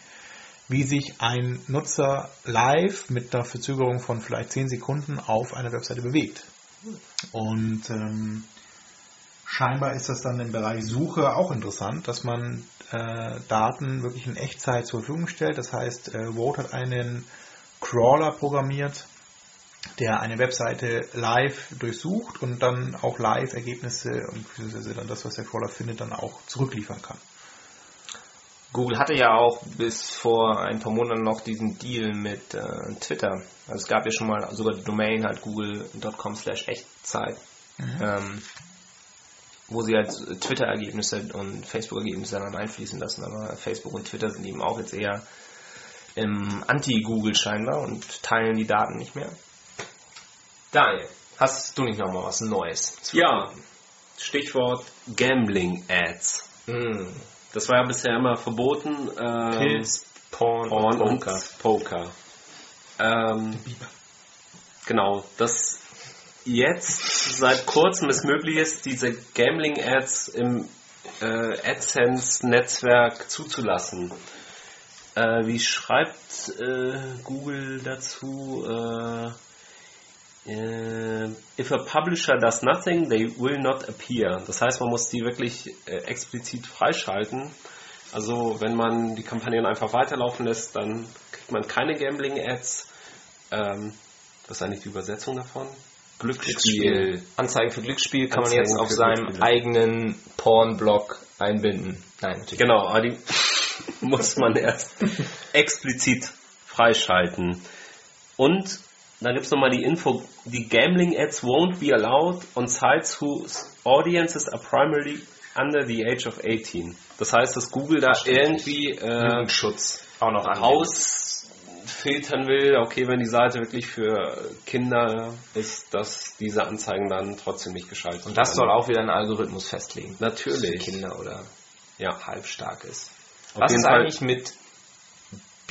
wie sich ein Nutzer live mit einer Verzögerung von vielleicht 10 Sekunden auf einer Webseite bewegt. Und ähm, scheinbar ist das dann im Bereich Suche auch interessant, dass man äh, Daten wirklich in Echtzeit zur Verfügung stellt. Das heißt, äh, Vote hat einen Crawler programmiert, der eine Webseite live durchsucht und dann auch live Ergebnisse und dann das, was der Crawler findet, dann auch zurückliefern kann. Google hatte ja auch bis vor ein paar Monaten noch diesen Deal mit äh, Twitter. Also es gab ja schon mal sogar die Domain halt google.com slash Echtzeit, ähm, wo sie halt Twitter-Ergebnisse und Facebook-Ergebnisse dann einfließen lassen. Aber Facebook und Twitter sind eben auch jetzt eher im Anti-Google scheinbar und teilen die Daten nicht mehr. Daniel, hast du nicht nochmal was Neues? zu Ja? Stichwort Gambling Ads. Das war ja bisher immer verboten. Ähm, Pilz, Porn, Porn und und Poker. Poker. Ähm, genau, dass jetzt seit kurzem es möglich ist, diese Gambling-Ads im äh, AdSense-Netzwerk zuzulassen. Äh, wie schreibt äh, Google dazu? Äh, if a publisher does nothing, they will not appear. Das heißt, man muss die wirklich äh, explizit freischalten. Also wenn man die Kampagnen einfach weiterlaufen lässt, dann kriegt man keine Gambling-Ads. Ähm, was ist eigentlich die Übersetzung davon? Glücksspiel. Anzeigen für Glücksspiel kann Anzeigen man jetzt auf seinem eigenen Porn-Blog einbinden. Nein, natürlich. Genau, aber die *laughs* muss man erst *laughs* explizit freischalten. Und da gibt es nochmal die Info, die Gambling Ads won't be allowed on sites whose audiences are primarily under the age of 18. Das heißt, dass Google da irgendwie äh, auch noch an. rausfiltern will, okay, wenn die Seite wirklich für Kinder ist, dass diese Anzeigen dann trotzdem nicht geschaltet Und das werden. soll auch wieder ein Algorithmus festlegen. Natürlich. Kinder oder Ja. halbstark ist. Auf Was ist Fall- eigentlich mit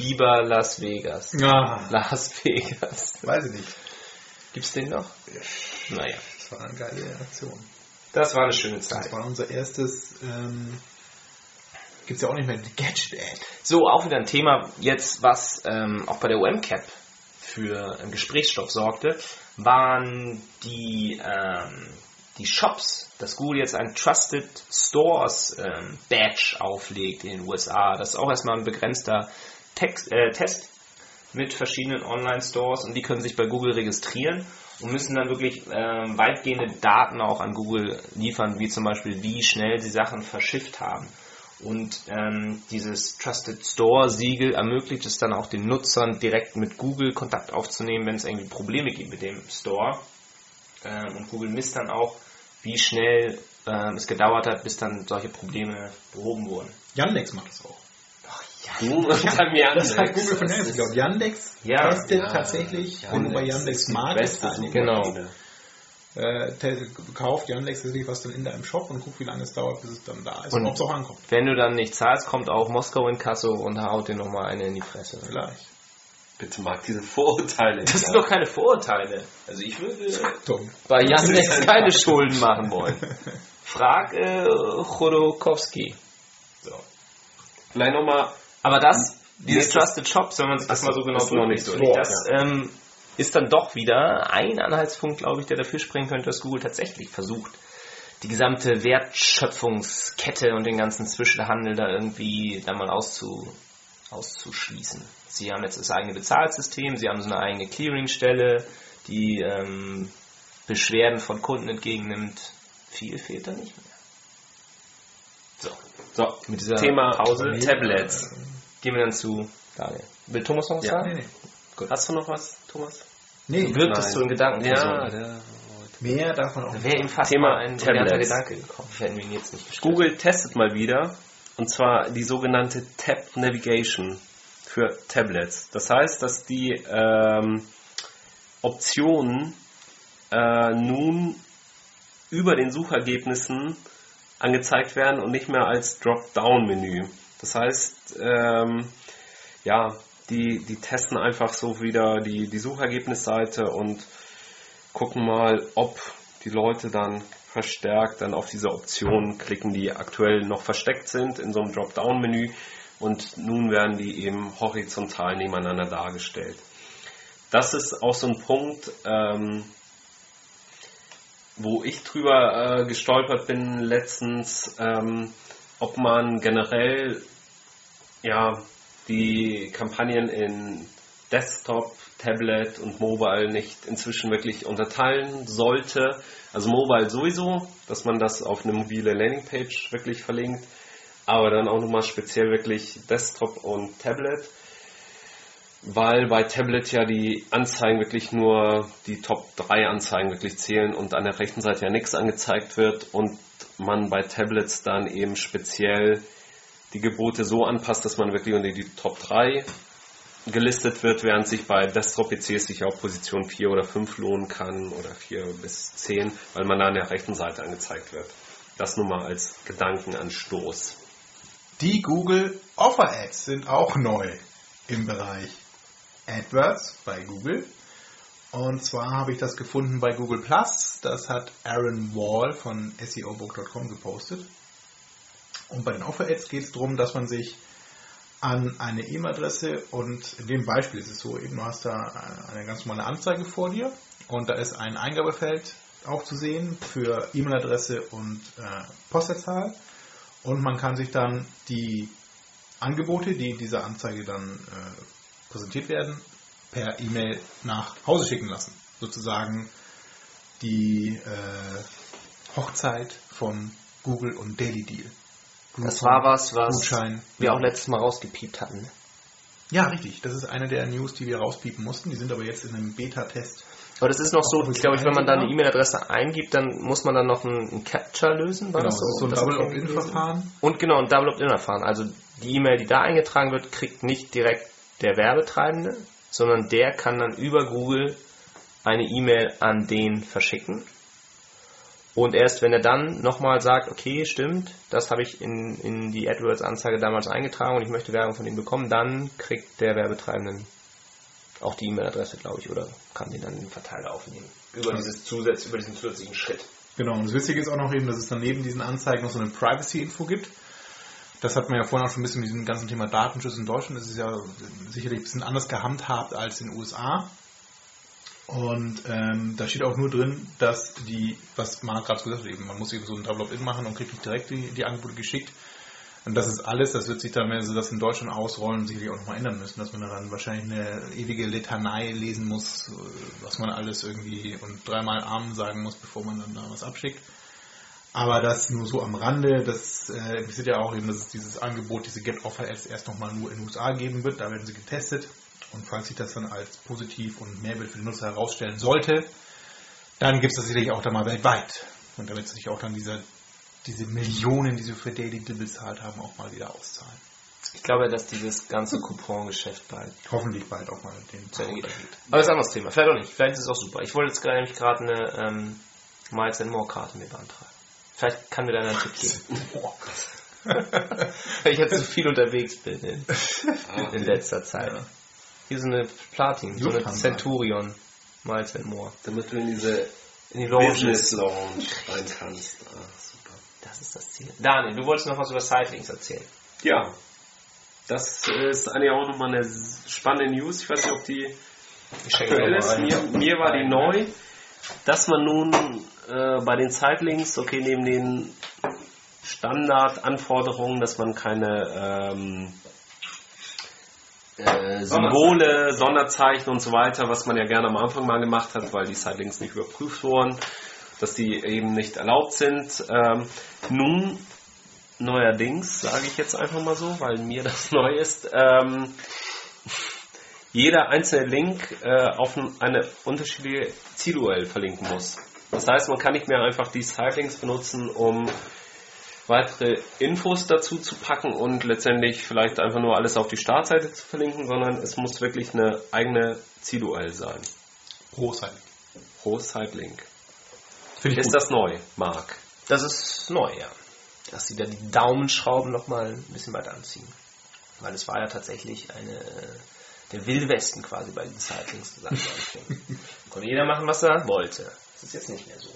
Biber Las Vegas? Ja, Las Vegas. weiß ich nicht. Gibt's den noch? Naja. Das war eine geile Aktion. Das war eine schöne Zeit. Das war unser erstes, ähm, gibt's ja auch nicht mehr, Gadget-Ad. So, auch wieder ein Thema jetzt, was ähm, auch bei der OM-Cap für ähm, Gesprächsstoff sorgte, waren die, ähm, die Shops, dass Google jetzt ein Trusted Stores ähm, Badge auflegt in den USA. Das ist auch erstmal ein begrenzter Text, äh, Test mit verschiedenen Online-Stores und die können sich bei Google registrieren und müssen dann wirklich ähm, weitgehende Daten auch an Google liefern, wie zum Beispiel, wie schnell sie Sachen verschifft haben. Und ähm, dieses Trusted Store Siegel ermöglicht es dann auch den Nutzern direkt mit Google Kontakt aufzunehmen, wenn es irgendwie Probleme gibt mit dem Store. Ähm, und Google misst dann auch, wie schnell ähm, es gedauert hat, bis dann solche Probleme behoben wurden. Yandex macht das auch. Du unter mir Das hat Google von Yandex geglaubt. Yandex Ja. testet Ja, tatsächlich, wenn du bei Yandex Markets Beste Genau. Suchmaschine. äh, kauft Yandex tatsächlich was dann in deinem Shop und guckt, wie lange es dauert, bis es dann da ist und, Und- ob es auch ankommt. Wenn du dann nicht zahlst, kommt auch Moskau in Kasso und haut dir nochmal eine in die Fresse. Vielleicht. Bitte mag diese Vorurteile. Das sind doch keine Vorurteile. Also ich würde Tom. bei Yandex keine Schulden machen wollen. *laughs* Frag äh, Chodorkowski. So. Vielleicht nochmal Aber das, dieses ist das- Trusted Shops, wenn man sich das so, mal so genau durchliest, durch, das ähm, ist dann doch wieder ein Anhaltspunkt, glaube ich, der dafür sprechen könnte, dass Google tatsächlich versucht, die gesamte Wertschöpfungskette und den ganzen Zwischenhandel da irgendwie dann mal auszu, auszuschließen. Sie haben jetzt das eigene Bezahlsystem, sie haben so eine eigene Clearingstelle, die ähm, Beschwerden von Kunden entgegennimmt. Viel fehlt da nicht mehr. So, so, mit dieser Thema Pause Tablets. Gehen wir dann zu Daniel. Will Thomas noch was Ja. sagen? Nee, nee. Hast du noch was, Thomas? Nee, Wirktest Nein. du in Gedanken Ja, der mehr darf man auch Da nicht. wäre ihm fast Thema mal ein Tablets. Gedanke gekommen. Wir ihn jetzt nicht gestellt. Google testet mal wieder, und zwar die sogenannte Tab Navigation für Tablets. Das heißt, dass die ähm, Optionen äh, nun über den Suchergebnissen angezeigt werden und nicht mehr als Dropdown-Menü. Das heißt, ähm, ja, die, die testen einfach so wieder die, die Suchergebnisseite und gucken mal, ob die Leute dann verstärkt dann auf diese Optionen klicken, die aktuell noch versteckt sind in so einem Dropdown-Menü und nun werden die eben horizontal nebeneinander dargestellt. Das ist auch so ein Punkt, ähm, wo ich drüber äh, gestolpert bin letztens, ähm, ob man generell ja die Kampagnen in Desktop, Tablet und Mobile nicht inzwischen wirklich unterteilen sollte. Also Mobile sowieso, dass man das auf eine mobile Landingpage wirklich verlinkt, aber dann auch nochmal speziell wirklich Desktop und Tablet, weil bei Tablet ja die Anzeigen wirklich nur die Top 3 Anzeigen wirklich zählen und an der rechten Seite ja nichts angezeigt wird und man bei Tablets dann eben speziell die Gebote so anpasst, dass man wirklich unter die Top 3 gelistet wird, während sich bei Desktop-PCs sich auch Position 4 oder 5 lohnen kann oder 4 bis 10, weil man da an der rechten Seite angezeigt wird. Das nur mal als Gedankenanstoß. Die Google Offer Ads sind auch neu im Bereich AdWords bei Google. Und zwar habe ich das gefunden bei Google Plus. Das hat Aaron Wall von SEObook.com gepostet. Und bei den Offer Ads geht es darum, dass man sich an eine E-Mail-Adresse und in dem Beispiel ist es so, eben du hast da eine ganz normale Anzeige vor dir und da ist ein Eingabefeld auch zu sehen für E-Mail-Adresse und äh, Postleitzahl und man kann sich dann die Angebote, die in dieser Anzeige dann äh, präsentiert werden, per E-Mail nach Hause schicken lassen. Sozusagen die äh, Hochzeit von Google und Daily Deal. Das war was, was Gutschein. wir auch letztes Mal rausgepiept hatten. Ja, richtig. Das ist eine der News, die wir rauspiepen mussten. Die sind aber jetzt in einem Beta-Test. Aber das ist noch so, ein glaube ich, wenn man da eine E-Mail-Adresse eingibt, dann muss man dann noch einen, Capture lösen. War Genau, das ist so ein Double ich. Opt-in-Verfahren. Und genau, ein Double Opt-in-Verfahren. Also die E-Mail, die da eingetragen wird, kriegt nicht direkt der Werbetreibende, sondern der kann dann über Google eine E-Mail an den verschicken. Und erst wenn er dann nochmal sagt, okay, stimmt, das habe ich in, in die AdWords-Anzeige damals eingetragen und ich möchte Werbung von ihm bekommen, dann kriegt der Werbetreibende auch die E-Mail-Adresse, glaube ich, oder kann den dann in den Verteiler aufnehmen. Über, dieses Zusatz, über diesen zusätzlichen Schritt. Genau, und das Witzige ist auch noch eben, dass es dann neben diesen Anzeigen noch so eine Privacy-Info gibt. Das hat man ja vorhin auch schon ein bisschen mit diesem ganzen Thema Datenschutz in Deutschland. Das ist ja sicherlich ein bisschen anders gehandhabt als in den USA. Und ähm, da steht auch nur drin, dass die, was Marc gerade gesagt hat, eben, man muss eben so ein Double Opt-in machen und kriegt nicht direkt die, die Angebote geschickt. Und das ist alles, das wird sich dann, wenn sie das in Deutschland ausrollen, sicherlich auch nochmal ändern müssen, dass man dann wahrscheinlich eine ewige Litanei lesen muss, äh, was man alles irgendwie und dreimal Amen sagen muss, bevor man dann da was abschickt. Aber das nur so am Rande, das äh, impliziert ja auch eben, dass es dieses Angebot, diese Get-Offer-Ads erst nochmal nur in den USA geben wird, da werden sie getestet. Und falls sich das dann als positiv und Mehrwert für den Nutzer herausstellen sollte, dann gibt es das sicherlich auch dann mal weltweit. Und damit sich auch dann diese, diese Millionen, die sie für Daily bezahlt haben, auch mal wieder auszahlen. Ich glaube, dass dieses ganze Coupon-Geschäft bald Hoffentlich bald auch mal den zu Ende geht. Aber das ist ein anderes Thema. Vielleicht auch nicht. Vielleicht ist es auch super. Ich wollte jetzt gerade nämlich gerade eine ähm, Miles and More Karte mir beantragen. Vielleicht kann mir da einen Tipp geben. *laughs* Weil ich jetzt so viel unterwegs bin in, in letzter Zeit. Hier so eine Platin, so eine. Centurion Miles and More. Damit du in diese In die Lounge. Business Lounge rein kannst. Ah, super. Das ist das Ziel. Daniel, du wolltest noch was über Sightlinks erzählen. Ja, das ist eigentlich auch nochmal eine spannende News. Ich weiß nicht, ob die Ich aktuell ist. ein. Mir, mir war die neu, dass man nun äh, bei den Sightlinks, okay, neben den Standardanforderungen, dass man keine ähm, äh, Symbole, Sonderzeichen und so weiter, was man ja gerne am Anfang mal gemacht hat, weil die Sightlinks nicht überprüft wurden, dass die eben nicht erlaubt sind. Ähm, nun neuerdings, sage ich jetzt einfach mal so, weil mir *laughs* das neu ist, ähm, jeder einzelne Link äh, auf ein- eine unterschiedliche Ziel-URL verlinken muss. Das heißt, man kann nicht mehr einfach die Sightlinks benutzen, um weitere Infos dazu zu packen und letztendlich vielleicht einfach nur alles auf die Startseite zu verlinken, sondern es muss wirklich eine eigene Ziel-URL sein. Pro Seite. Pro ich Ist gut. das neu, Marc? Das ist neu, ja. Dass sie da die Daumenschrauben nochmal ein bisschen weiter anziehen. Weil es war ja tatsächlich eine, der Wilde Westen quasi bei den Sightlinks zusammen. Konnte jeder machen, was er wollte. Das ist jetzt nicht mehr so.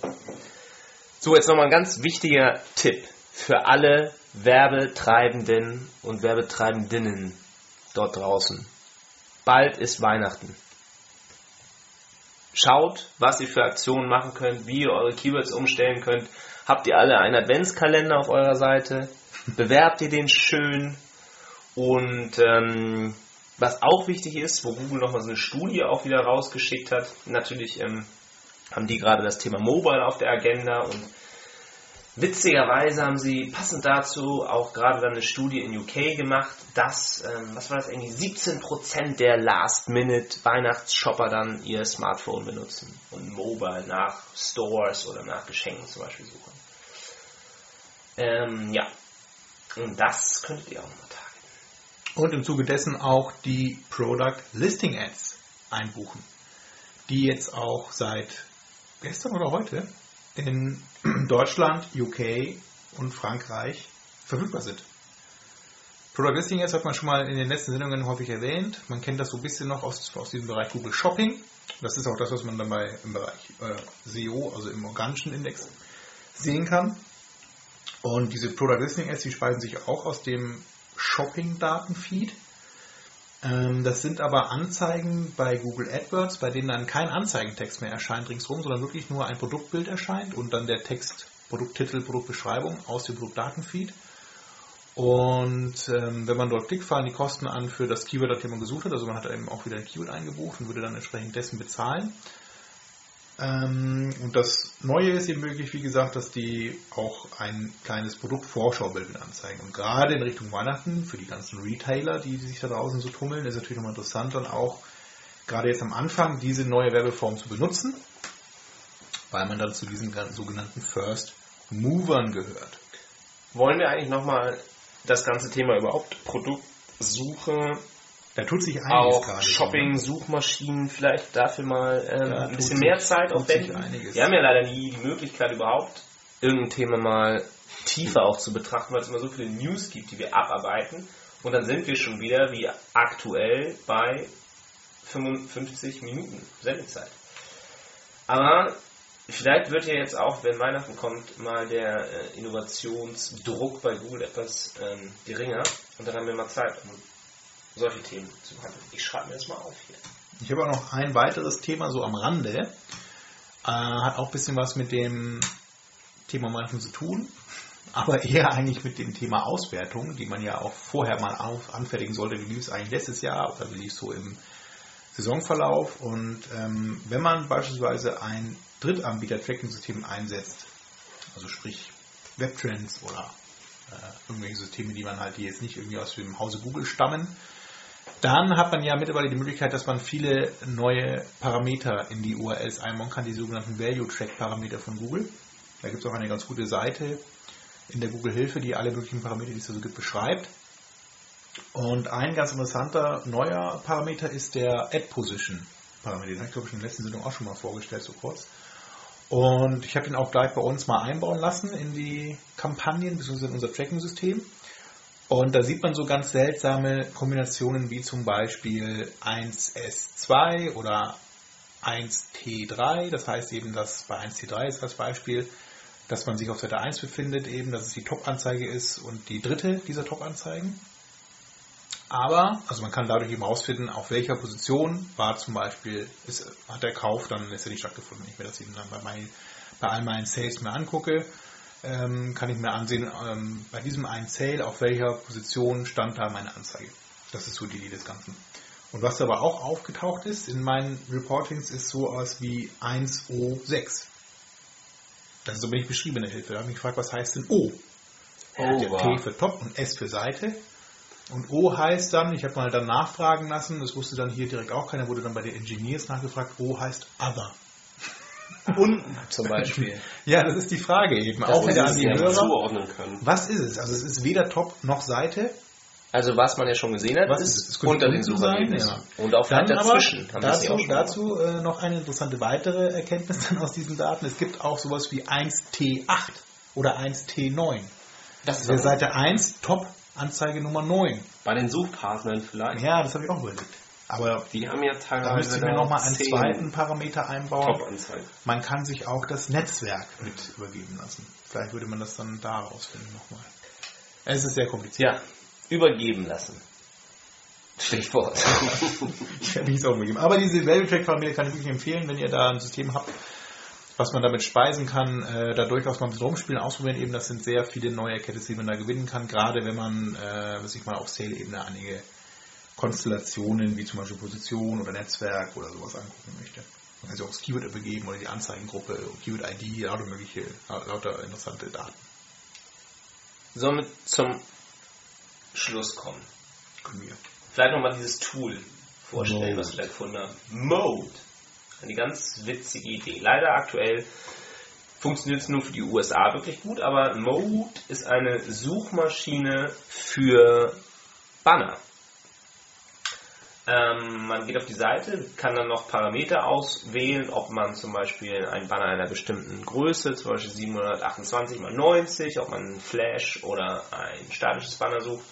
So, jetzt nochmal ein ganz wichtiger Tipp für alle Werbetreibenden und Werbetreibendinnen dort draußen. Bald ist Weihnachten. Schaut, was ihr für Aktionen machen könnt, wie ihr eure Keywords umstellen könnt. Habt ihr alle einen Adventskalender auf eurer Seite? Bewerbt ihr den schön? Und ähm, was auch wichtig ist, wo Google nochmal so eine Studie auch wieder rausgeschickt hat, natürlich ähm, haben die gerade das Thema Mobile auf der Agenda und witzigerweise haben sie passend dazu auch gerade dann eine Studie in UK gemacht, dass, ähm, was war das, irgendwie 17% der Last-Minute-Weihnachtsshopper dann ihr Smartphone benutzen und Mobile nach Stores oder nach Geschenken zum Beispiel suchen. Ähm, ja, und das könntet ihr auch targeten. Und im Zuge dessen auch die Product Listing Ads einbuchen, die jetzt auch seit gestern oder heute in *clears throat* Deutschland, UK und Frankreich verfügbar sind. Product Listing Ads hat man schon mal in den letzten Sendungen häufig erwähnt. Man kennt das so ein bisschen noch aus, aus diesem Bereich Google Shopping. Das ist auch das, was man dann bei, im Bereich äh, SEO, also im organischen Index, sehen kann. Und diese Product Listing Ads, die speisen sich auch aus dem Shopping-Datenfeed. Ähm, das sind aber Anzeigen bei Google AdWords, bei denen dann kein Anzeigentext mehr erscheint ringsherum, sondern wirklich nur ein Produktbild erscheint und dann der Text, Produkttitel, Produktbeschreibung aus dem Produktdatenfeed. Und ähm, wenn man dort klickt, fallen die Kosten an für das Keyword, das man gesucht hat. Also man hat eben auch wieder ein Keyword eingebucht und würde dann entsprechend dessen bezahlen. Ähm, und das Neue ist eben wirklich, wie gesagt, dass die auch ein kleines Produktvorschaubild mit anzeigen. Und gerade in Richtung Weihnachten, für die ganzen Retailer, die sich da draußen so tummeln, ist natürlich nochmal interessant, dann auch gerade jetzt am Anfang diese neue Werbeform zu benutzen, weil man dann zu diesen sogenannten First Movern gehört. Wollen wir eigentlich nochmal das ganze Thema überhaupt Produktsuche, Da tut sich einiges auch gerade. Shopping, Suchmaschinen, vielleicht dafür mal ähm, Ja, ein bisschen sich- mehr Zeit aufwenden. Wir haben ja leider nie die Möglichkeit überhaupt, irgendein Thema mal tiefer auch zu betrachten, weil es immer so viele News gibt, die wir abarbeiten. Und dann sind wir schon wieder wie aktuell bei 55 Minuten Sendezeit. Aber vielleicht wird ja jetzt auch, wenn Weihnachten kommt, mal der äh, Innovationsdruck bei Google etwas ähm, geringer. Und dann haben wir mal Zeit, um solche Themen zu behandeln. Ich schreibe mir das mal auf hier. Ich habe auch noch ein weiteres Thema so am Rande. Äh, hat auch ein bisschen was mit dem Thema Weihnachten zu tun, *laughs* aber eher eigentlich mit dem Thema Auswertung, die man ja auch vorher mal auf, anfertigen sollte. Wie lief es eigentlich letztes Jahr oder wie lief es so im Saisonverlauf? Und ähm, wenn man beispielsweise ein Drittanbieter-Tracking-System einsetzt, also sprich Webtrends oder äh, irgendwelche Systeme, die man halt, die jetzt nicht irgendwie aus dem Hause Google stammen, dann hat man ja mittlerweile die Möglichkeit, dass man viele neue Parameter in die URLs einbauen kann, die sogenannten Value Track Parameter von Google. Da gibt es auch eine ganz gute Seite in der Google Hilfe, die alle möglichen Parameter, die es da so gibt, beschreibt. Und ein ganz interessanter neuer Parameter ist der Add Position Parameter. Den habe ich glaube ich in der letzten Sendung auch schon mal vorgestellt, so kurz. Und ich habe den auch gleich bei uns mal einbauen lassen in die Kampagnen bzw. in unser Tracking-System. Und da sieht man so ganz seltsame Kombinationen wie zum Beispiel 1S2 oder 1T3. Das heißt eben, dass bei 1T3 ist das Beispiel, dass man sich auf Seite 1 befindet, eben, dass es die Top-Anzeige ist und die dritte dieser Top-Anzeigen. Aber, also man kann dadurch eben herausfinden, auf welcher Position war zum Beispiel, ist, hat der Kauf dann letztendlich stattgefunden. Wenn ich mir das eben dann bei, mein, bei all meinen Sales mir angucke, ähm, kann ich mir ansehen, ähm, bei diesem einen Sale, auf welcher Position stand da meine Anzeige. Das ist so die Idee des Ganzen. Und was aber auch aufgetaucht ist in meinen Reportings, ist so aus wie 1O6. Das ist so wenig beschrieben in der Hilfe. Da habe ich mich gefragt, was heißt denn O? Oh, Der T für Top und S für Seite. Und O heißt dann, ich habe mal dann nachfragen lassen, das wusste dann hier direkt auch keiner, wurde dann bei den Engineers nachgefragt, O heißt Other. Unten *laughs* zum Beispiel. Ja, das ist die Frage eben. Das auch wieder an die. Hörer. zuordnen können. Was ist es? Also es ist weder Top noch Seite. Also was man ja schon gesehen hat, Was ist, ist unter den Suchergebnissen. ja. Und auch aber dazwischen. dazu, dazu äh, noch eine interessante weitere Erkenntnis dann aus diesen Daten. Es gibt auch sowas wie 1T8 oder 1T9. Das ist aber- Seite 1 Top Anzeige Nummer 9. Bei den Suchpartnern vielleicht. Ja, das habe ich auch überlegt. Aber Die haben ja da teilweise müsste ich mir nochmal einen zweiten Parameter einbauen. Man kann sich auch das Netzwerk mit übergeben lassen. Vielleicht würde man das dann da rausfinden nochmal. Es ist sehr kompliziert. Ja, übergeben lassen. Stichwort. *laughs* Ich werde nichts auch übergeben. Aber diese Value Track Parameter kann ich wirklich empfehlen, wenn ihr da ein System habt, was man damit speisen kann, äh, da durchaus mal ein bisschen rumspielen, ausprobieren. Eben, das sind sehr viele neue Erkenntnisse, die man da gewinnen kann, gerade wenn man äh, sich mal auf Sale-Ebene einige Konstellationen wie zum Beispiel Position oder Netzwerk oder sowas angucken möchte. Man kann sich auch das Keyword übergeben oder die Anzeigengruppe, Keyword-ID, lauter mögliche, lauter interessante Daten. Sollen wir zum Schluss kommen? Können wir. Vielleicht nochmal dieses Tool vorstellen, Mode. was wir da gefunden haben. Mode. Eine ganz witzige Idee. Leider aktuell funktioniert es nur für die USA wirklich gut, aber Mode ist eine Suchmaschine für Banner. Ähm, man geht auf die Seite, kann dann noch Parameter auswählen, ob man zum Beispiel einen Banner einer bestimmten Größe, zum Beispiel 728 x 90, ob man einen Flash oder ein statisches Banner sucht.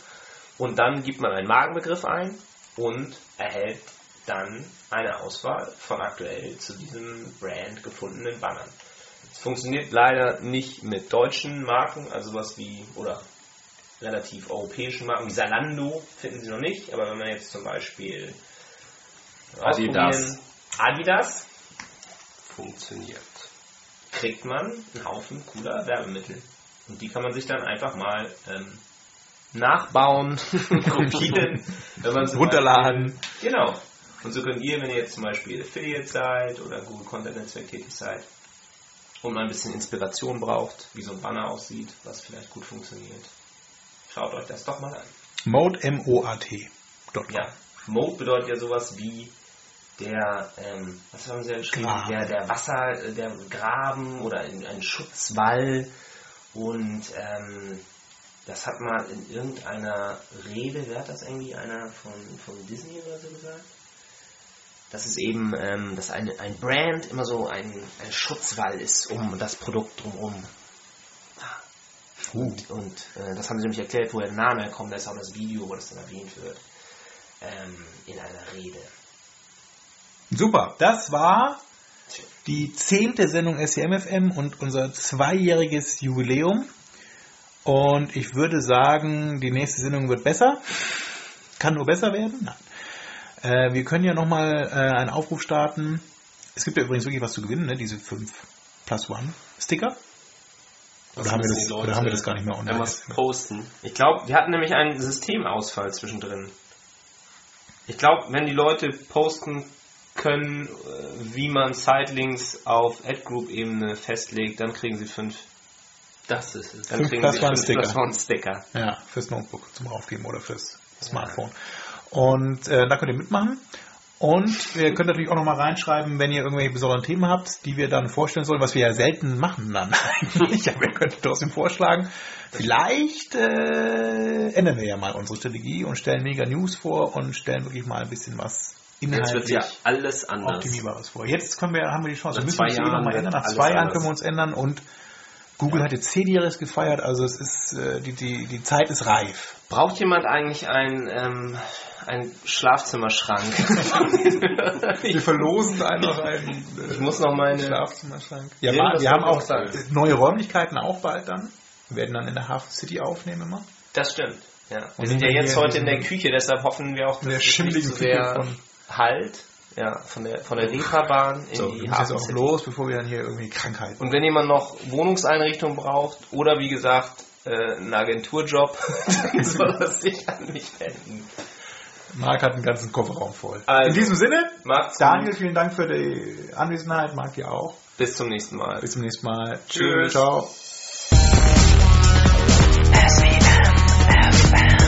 Und dann gibt man einen Markenbegriff ein und erhält dann eine Auswahl von aktuell zu diesem Brand gefundenen Bannern. Es funktioniert leider nicht mit deutschen Marken, also was wie, oder relativ europäischen Marken, wie Zalando finden sie noch nicht, aber wenn man jetzt zum Beispiel Adidas. Adidas, Funktioniert. kriegt man einen Haufen cooler Werbemittel. Und die kann man sich dann einfach mal ähm, nachbauen, *laughs* kopieren, wenn man Runterladen. Beispiel- Genau. Und so könnt ihr, wenn ihr jetzt zum Beispiel Affiliate seid oder Google Content Netzwerk tätig seid und mal ein bisschen Inspiration braucht, wie so ein Banner aussieht, was vielleicht gut funktioniert, schaut euch das doch mal an. Mode, M-O-A-T. Ja, Mode bedeutet ja sowas wie der, ähm, was haben sie ja geschrieben, Graben. der, der Wasser, äh, der Graben oder ein, ein Schutzwall und ähm, das hat mal in irgendeiner Rede, wer hat das irgendwie, einer von, von Disney oder so gesagt? Dass es eben, ähm, dass ein, ein Brand immer so ein, ein Schutzwall ist um das Produkt drumherum. Und, und äh, das haben sie nämlich erklärt, woher der Name kommt, da ist auch das Video, wo das dann erwähnt wird, ähm, in einer Rede. Super, das war die zehnte Sendung SCMFM und unser zweijähriges Jubiläum. Und ich würde sagen, die nächste Sendung wird besser. Kann nur besser werden. Nein. Äh, wir können ja nochmal äh, einen Aufruf starten. Es gibt ja übrigens wirklich was zu gewinnen, ne? diese 5 Plus One Sticker. Oder haben, das, Leute oder haben wir das gar nicht mehr online? Irgendwas posten. Ich glaube, wir hatten nämlich einen Systemausfall zwischendrin. Ich glaube, wenn die Leute posten können, äh, wie man Sidelinks auf Ad-Group-Ebene festlegt, dann kriegen sie fünf. Das ist es. Dann Fünf kriegen Plus sie One fünf Sticker. Plus One Sticker. Ja, fürs Notebook zum Aufgeben oder fürs Smartphone. Und äh, da könnt ihr mitmachen. Und ihr könnt natürlich auch nochmal reinschreiben, wenn ihr irgendwelche besonderen Themen habt, die wir dann vorstellen sollen, was wir ja selten machen dann *laughs* eigentlich. Aber ihr könnt trotzdem vorschlagen. Vielleicht äh, ändern wir ja mal unsere Strategie und stellen mega News vor und stellen wirklich mal ein bisschen was Jetzt wird inhaltlich ja alles anders. optimierbares vor. Jetzt können wir, haben wir die Chance. Nach Wir müssen uns eh Jahren noch mal wird ändern. Nach zwei Jahren anders. können wir uns ändern und Google hat jetzt zehnjähriges gefeiert, also es ist äh, die, die, die Zeit ist reif. Braucht jemand eigentlich einen, ähm, einen Schlafzimmerschrank? *laughs* Wir verlosen einfach einen ich muss noch meine... Schlafzimmerschrank. Ja, Irgendwas wir haben auch sagen. neue Räumlichkeiten auch bald dann. Wir werden dann in der Hafen City aufnehmen immer. Das stimmt. Ja. Wir Und sind ja jetzt heute in der Küche, deshalb hoffen wir auch, In der dass es nicht so sehr halt. Ja, von der, von der Reeperbahn in So, die wir jetzt auch los, bevor wir dann hier irgendwie Krankheiten... Und wenn jemand noch Wohnungseinrichtung braucht oder wie gesagt äh, einen Agenturjob, *laughs* dann soll er sich an mich wenden. Marc hat einen ganzen Kofferraum voll. Also, in diesem Sinne, Daniel, gut. vielen Dank für die Anwesenheit. Marc dir auch. Bis zum nächsten Mal. Bis zum nächsten Mal. Tschüss. Ciao. SCMFM.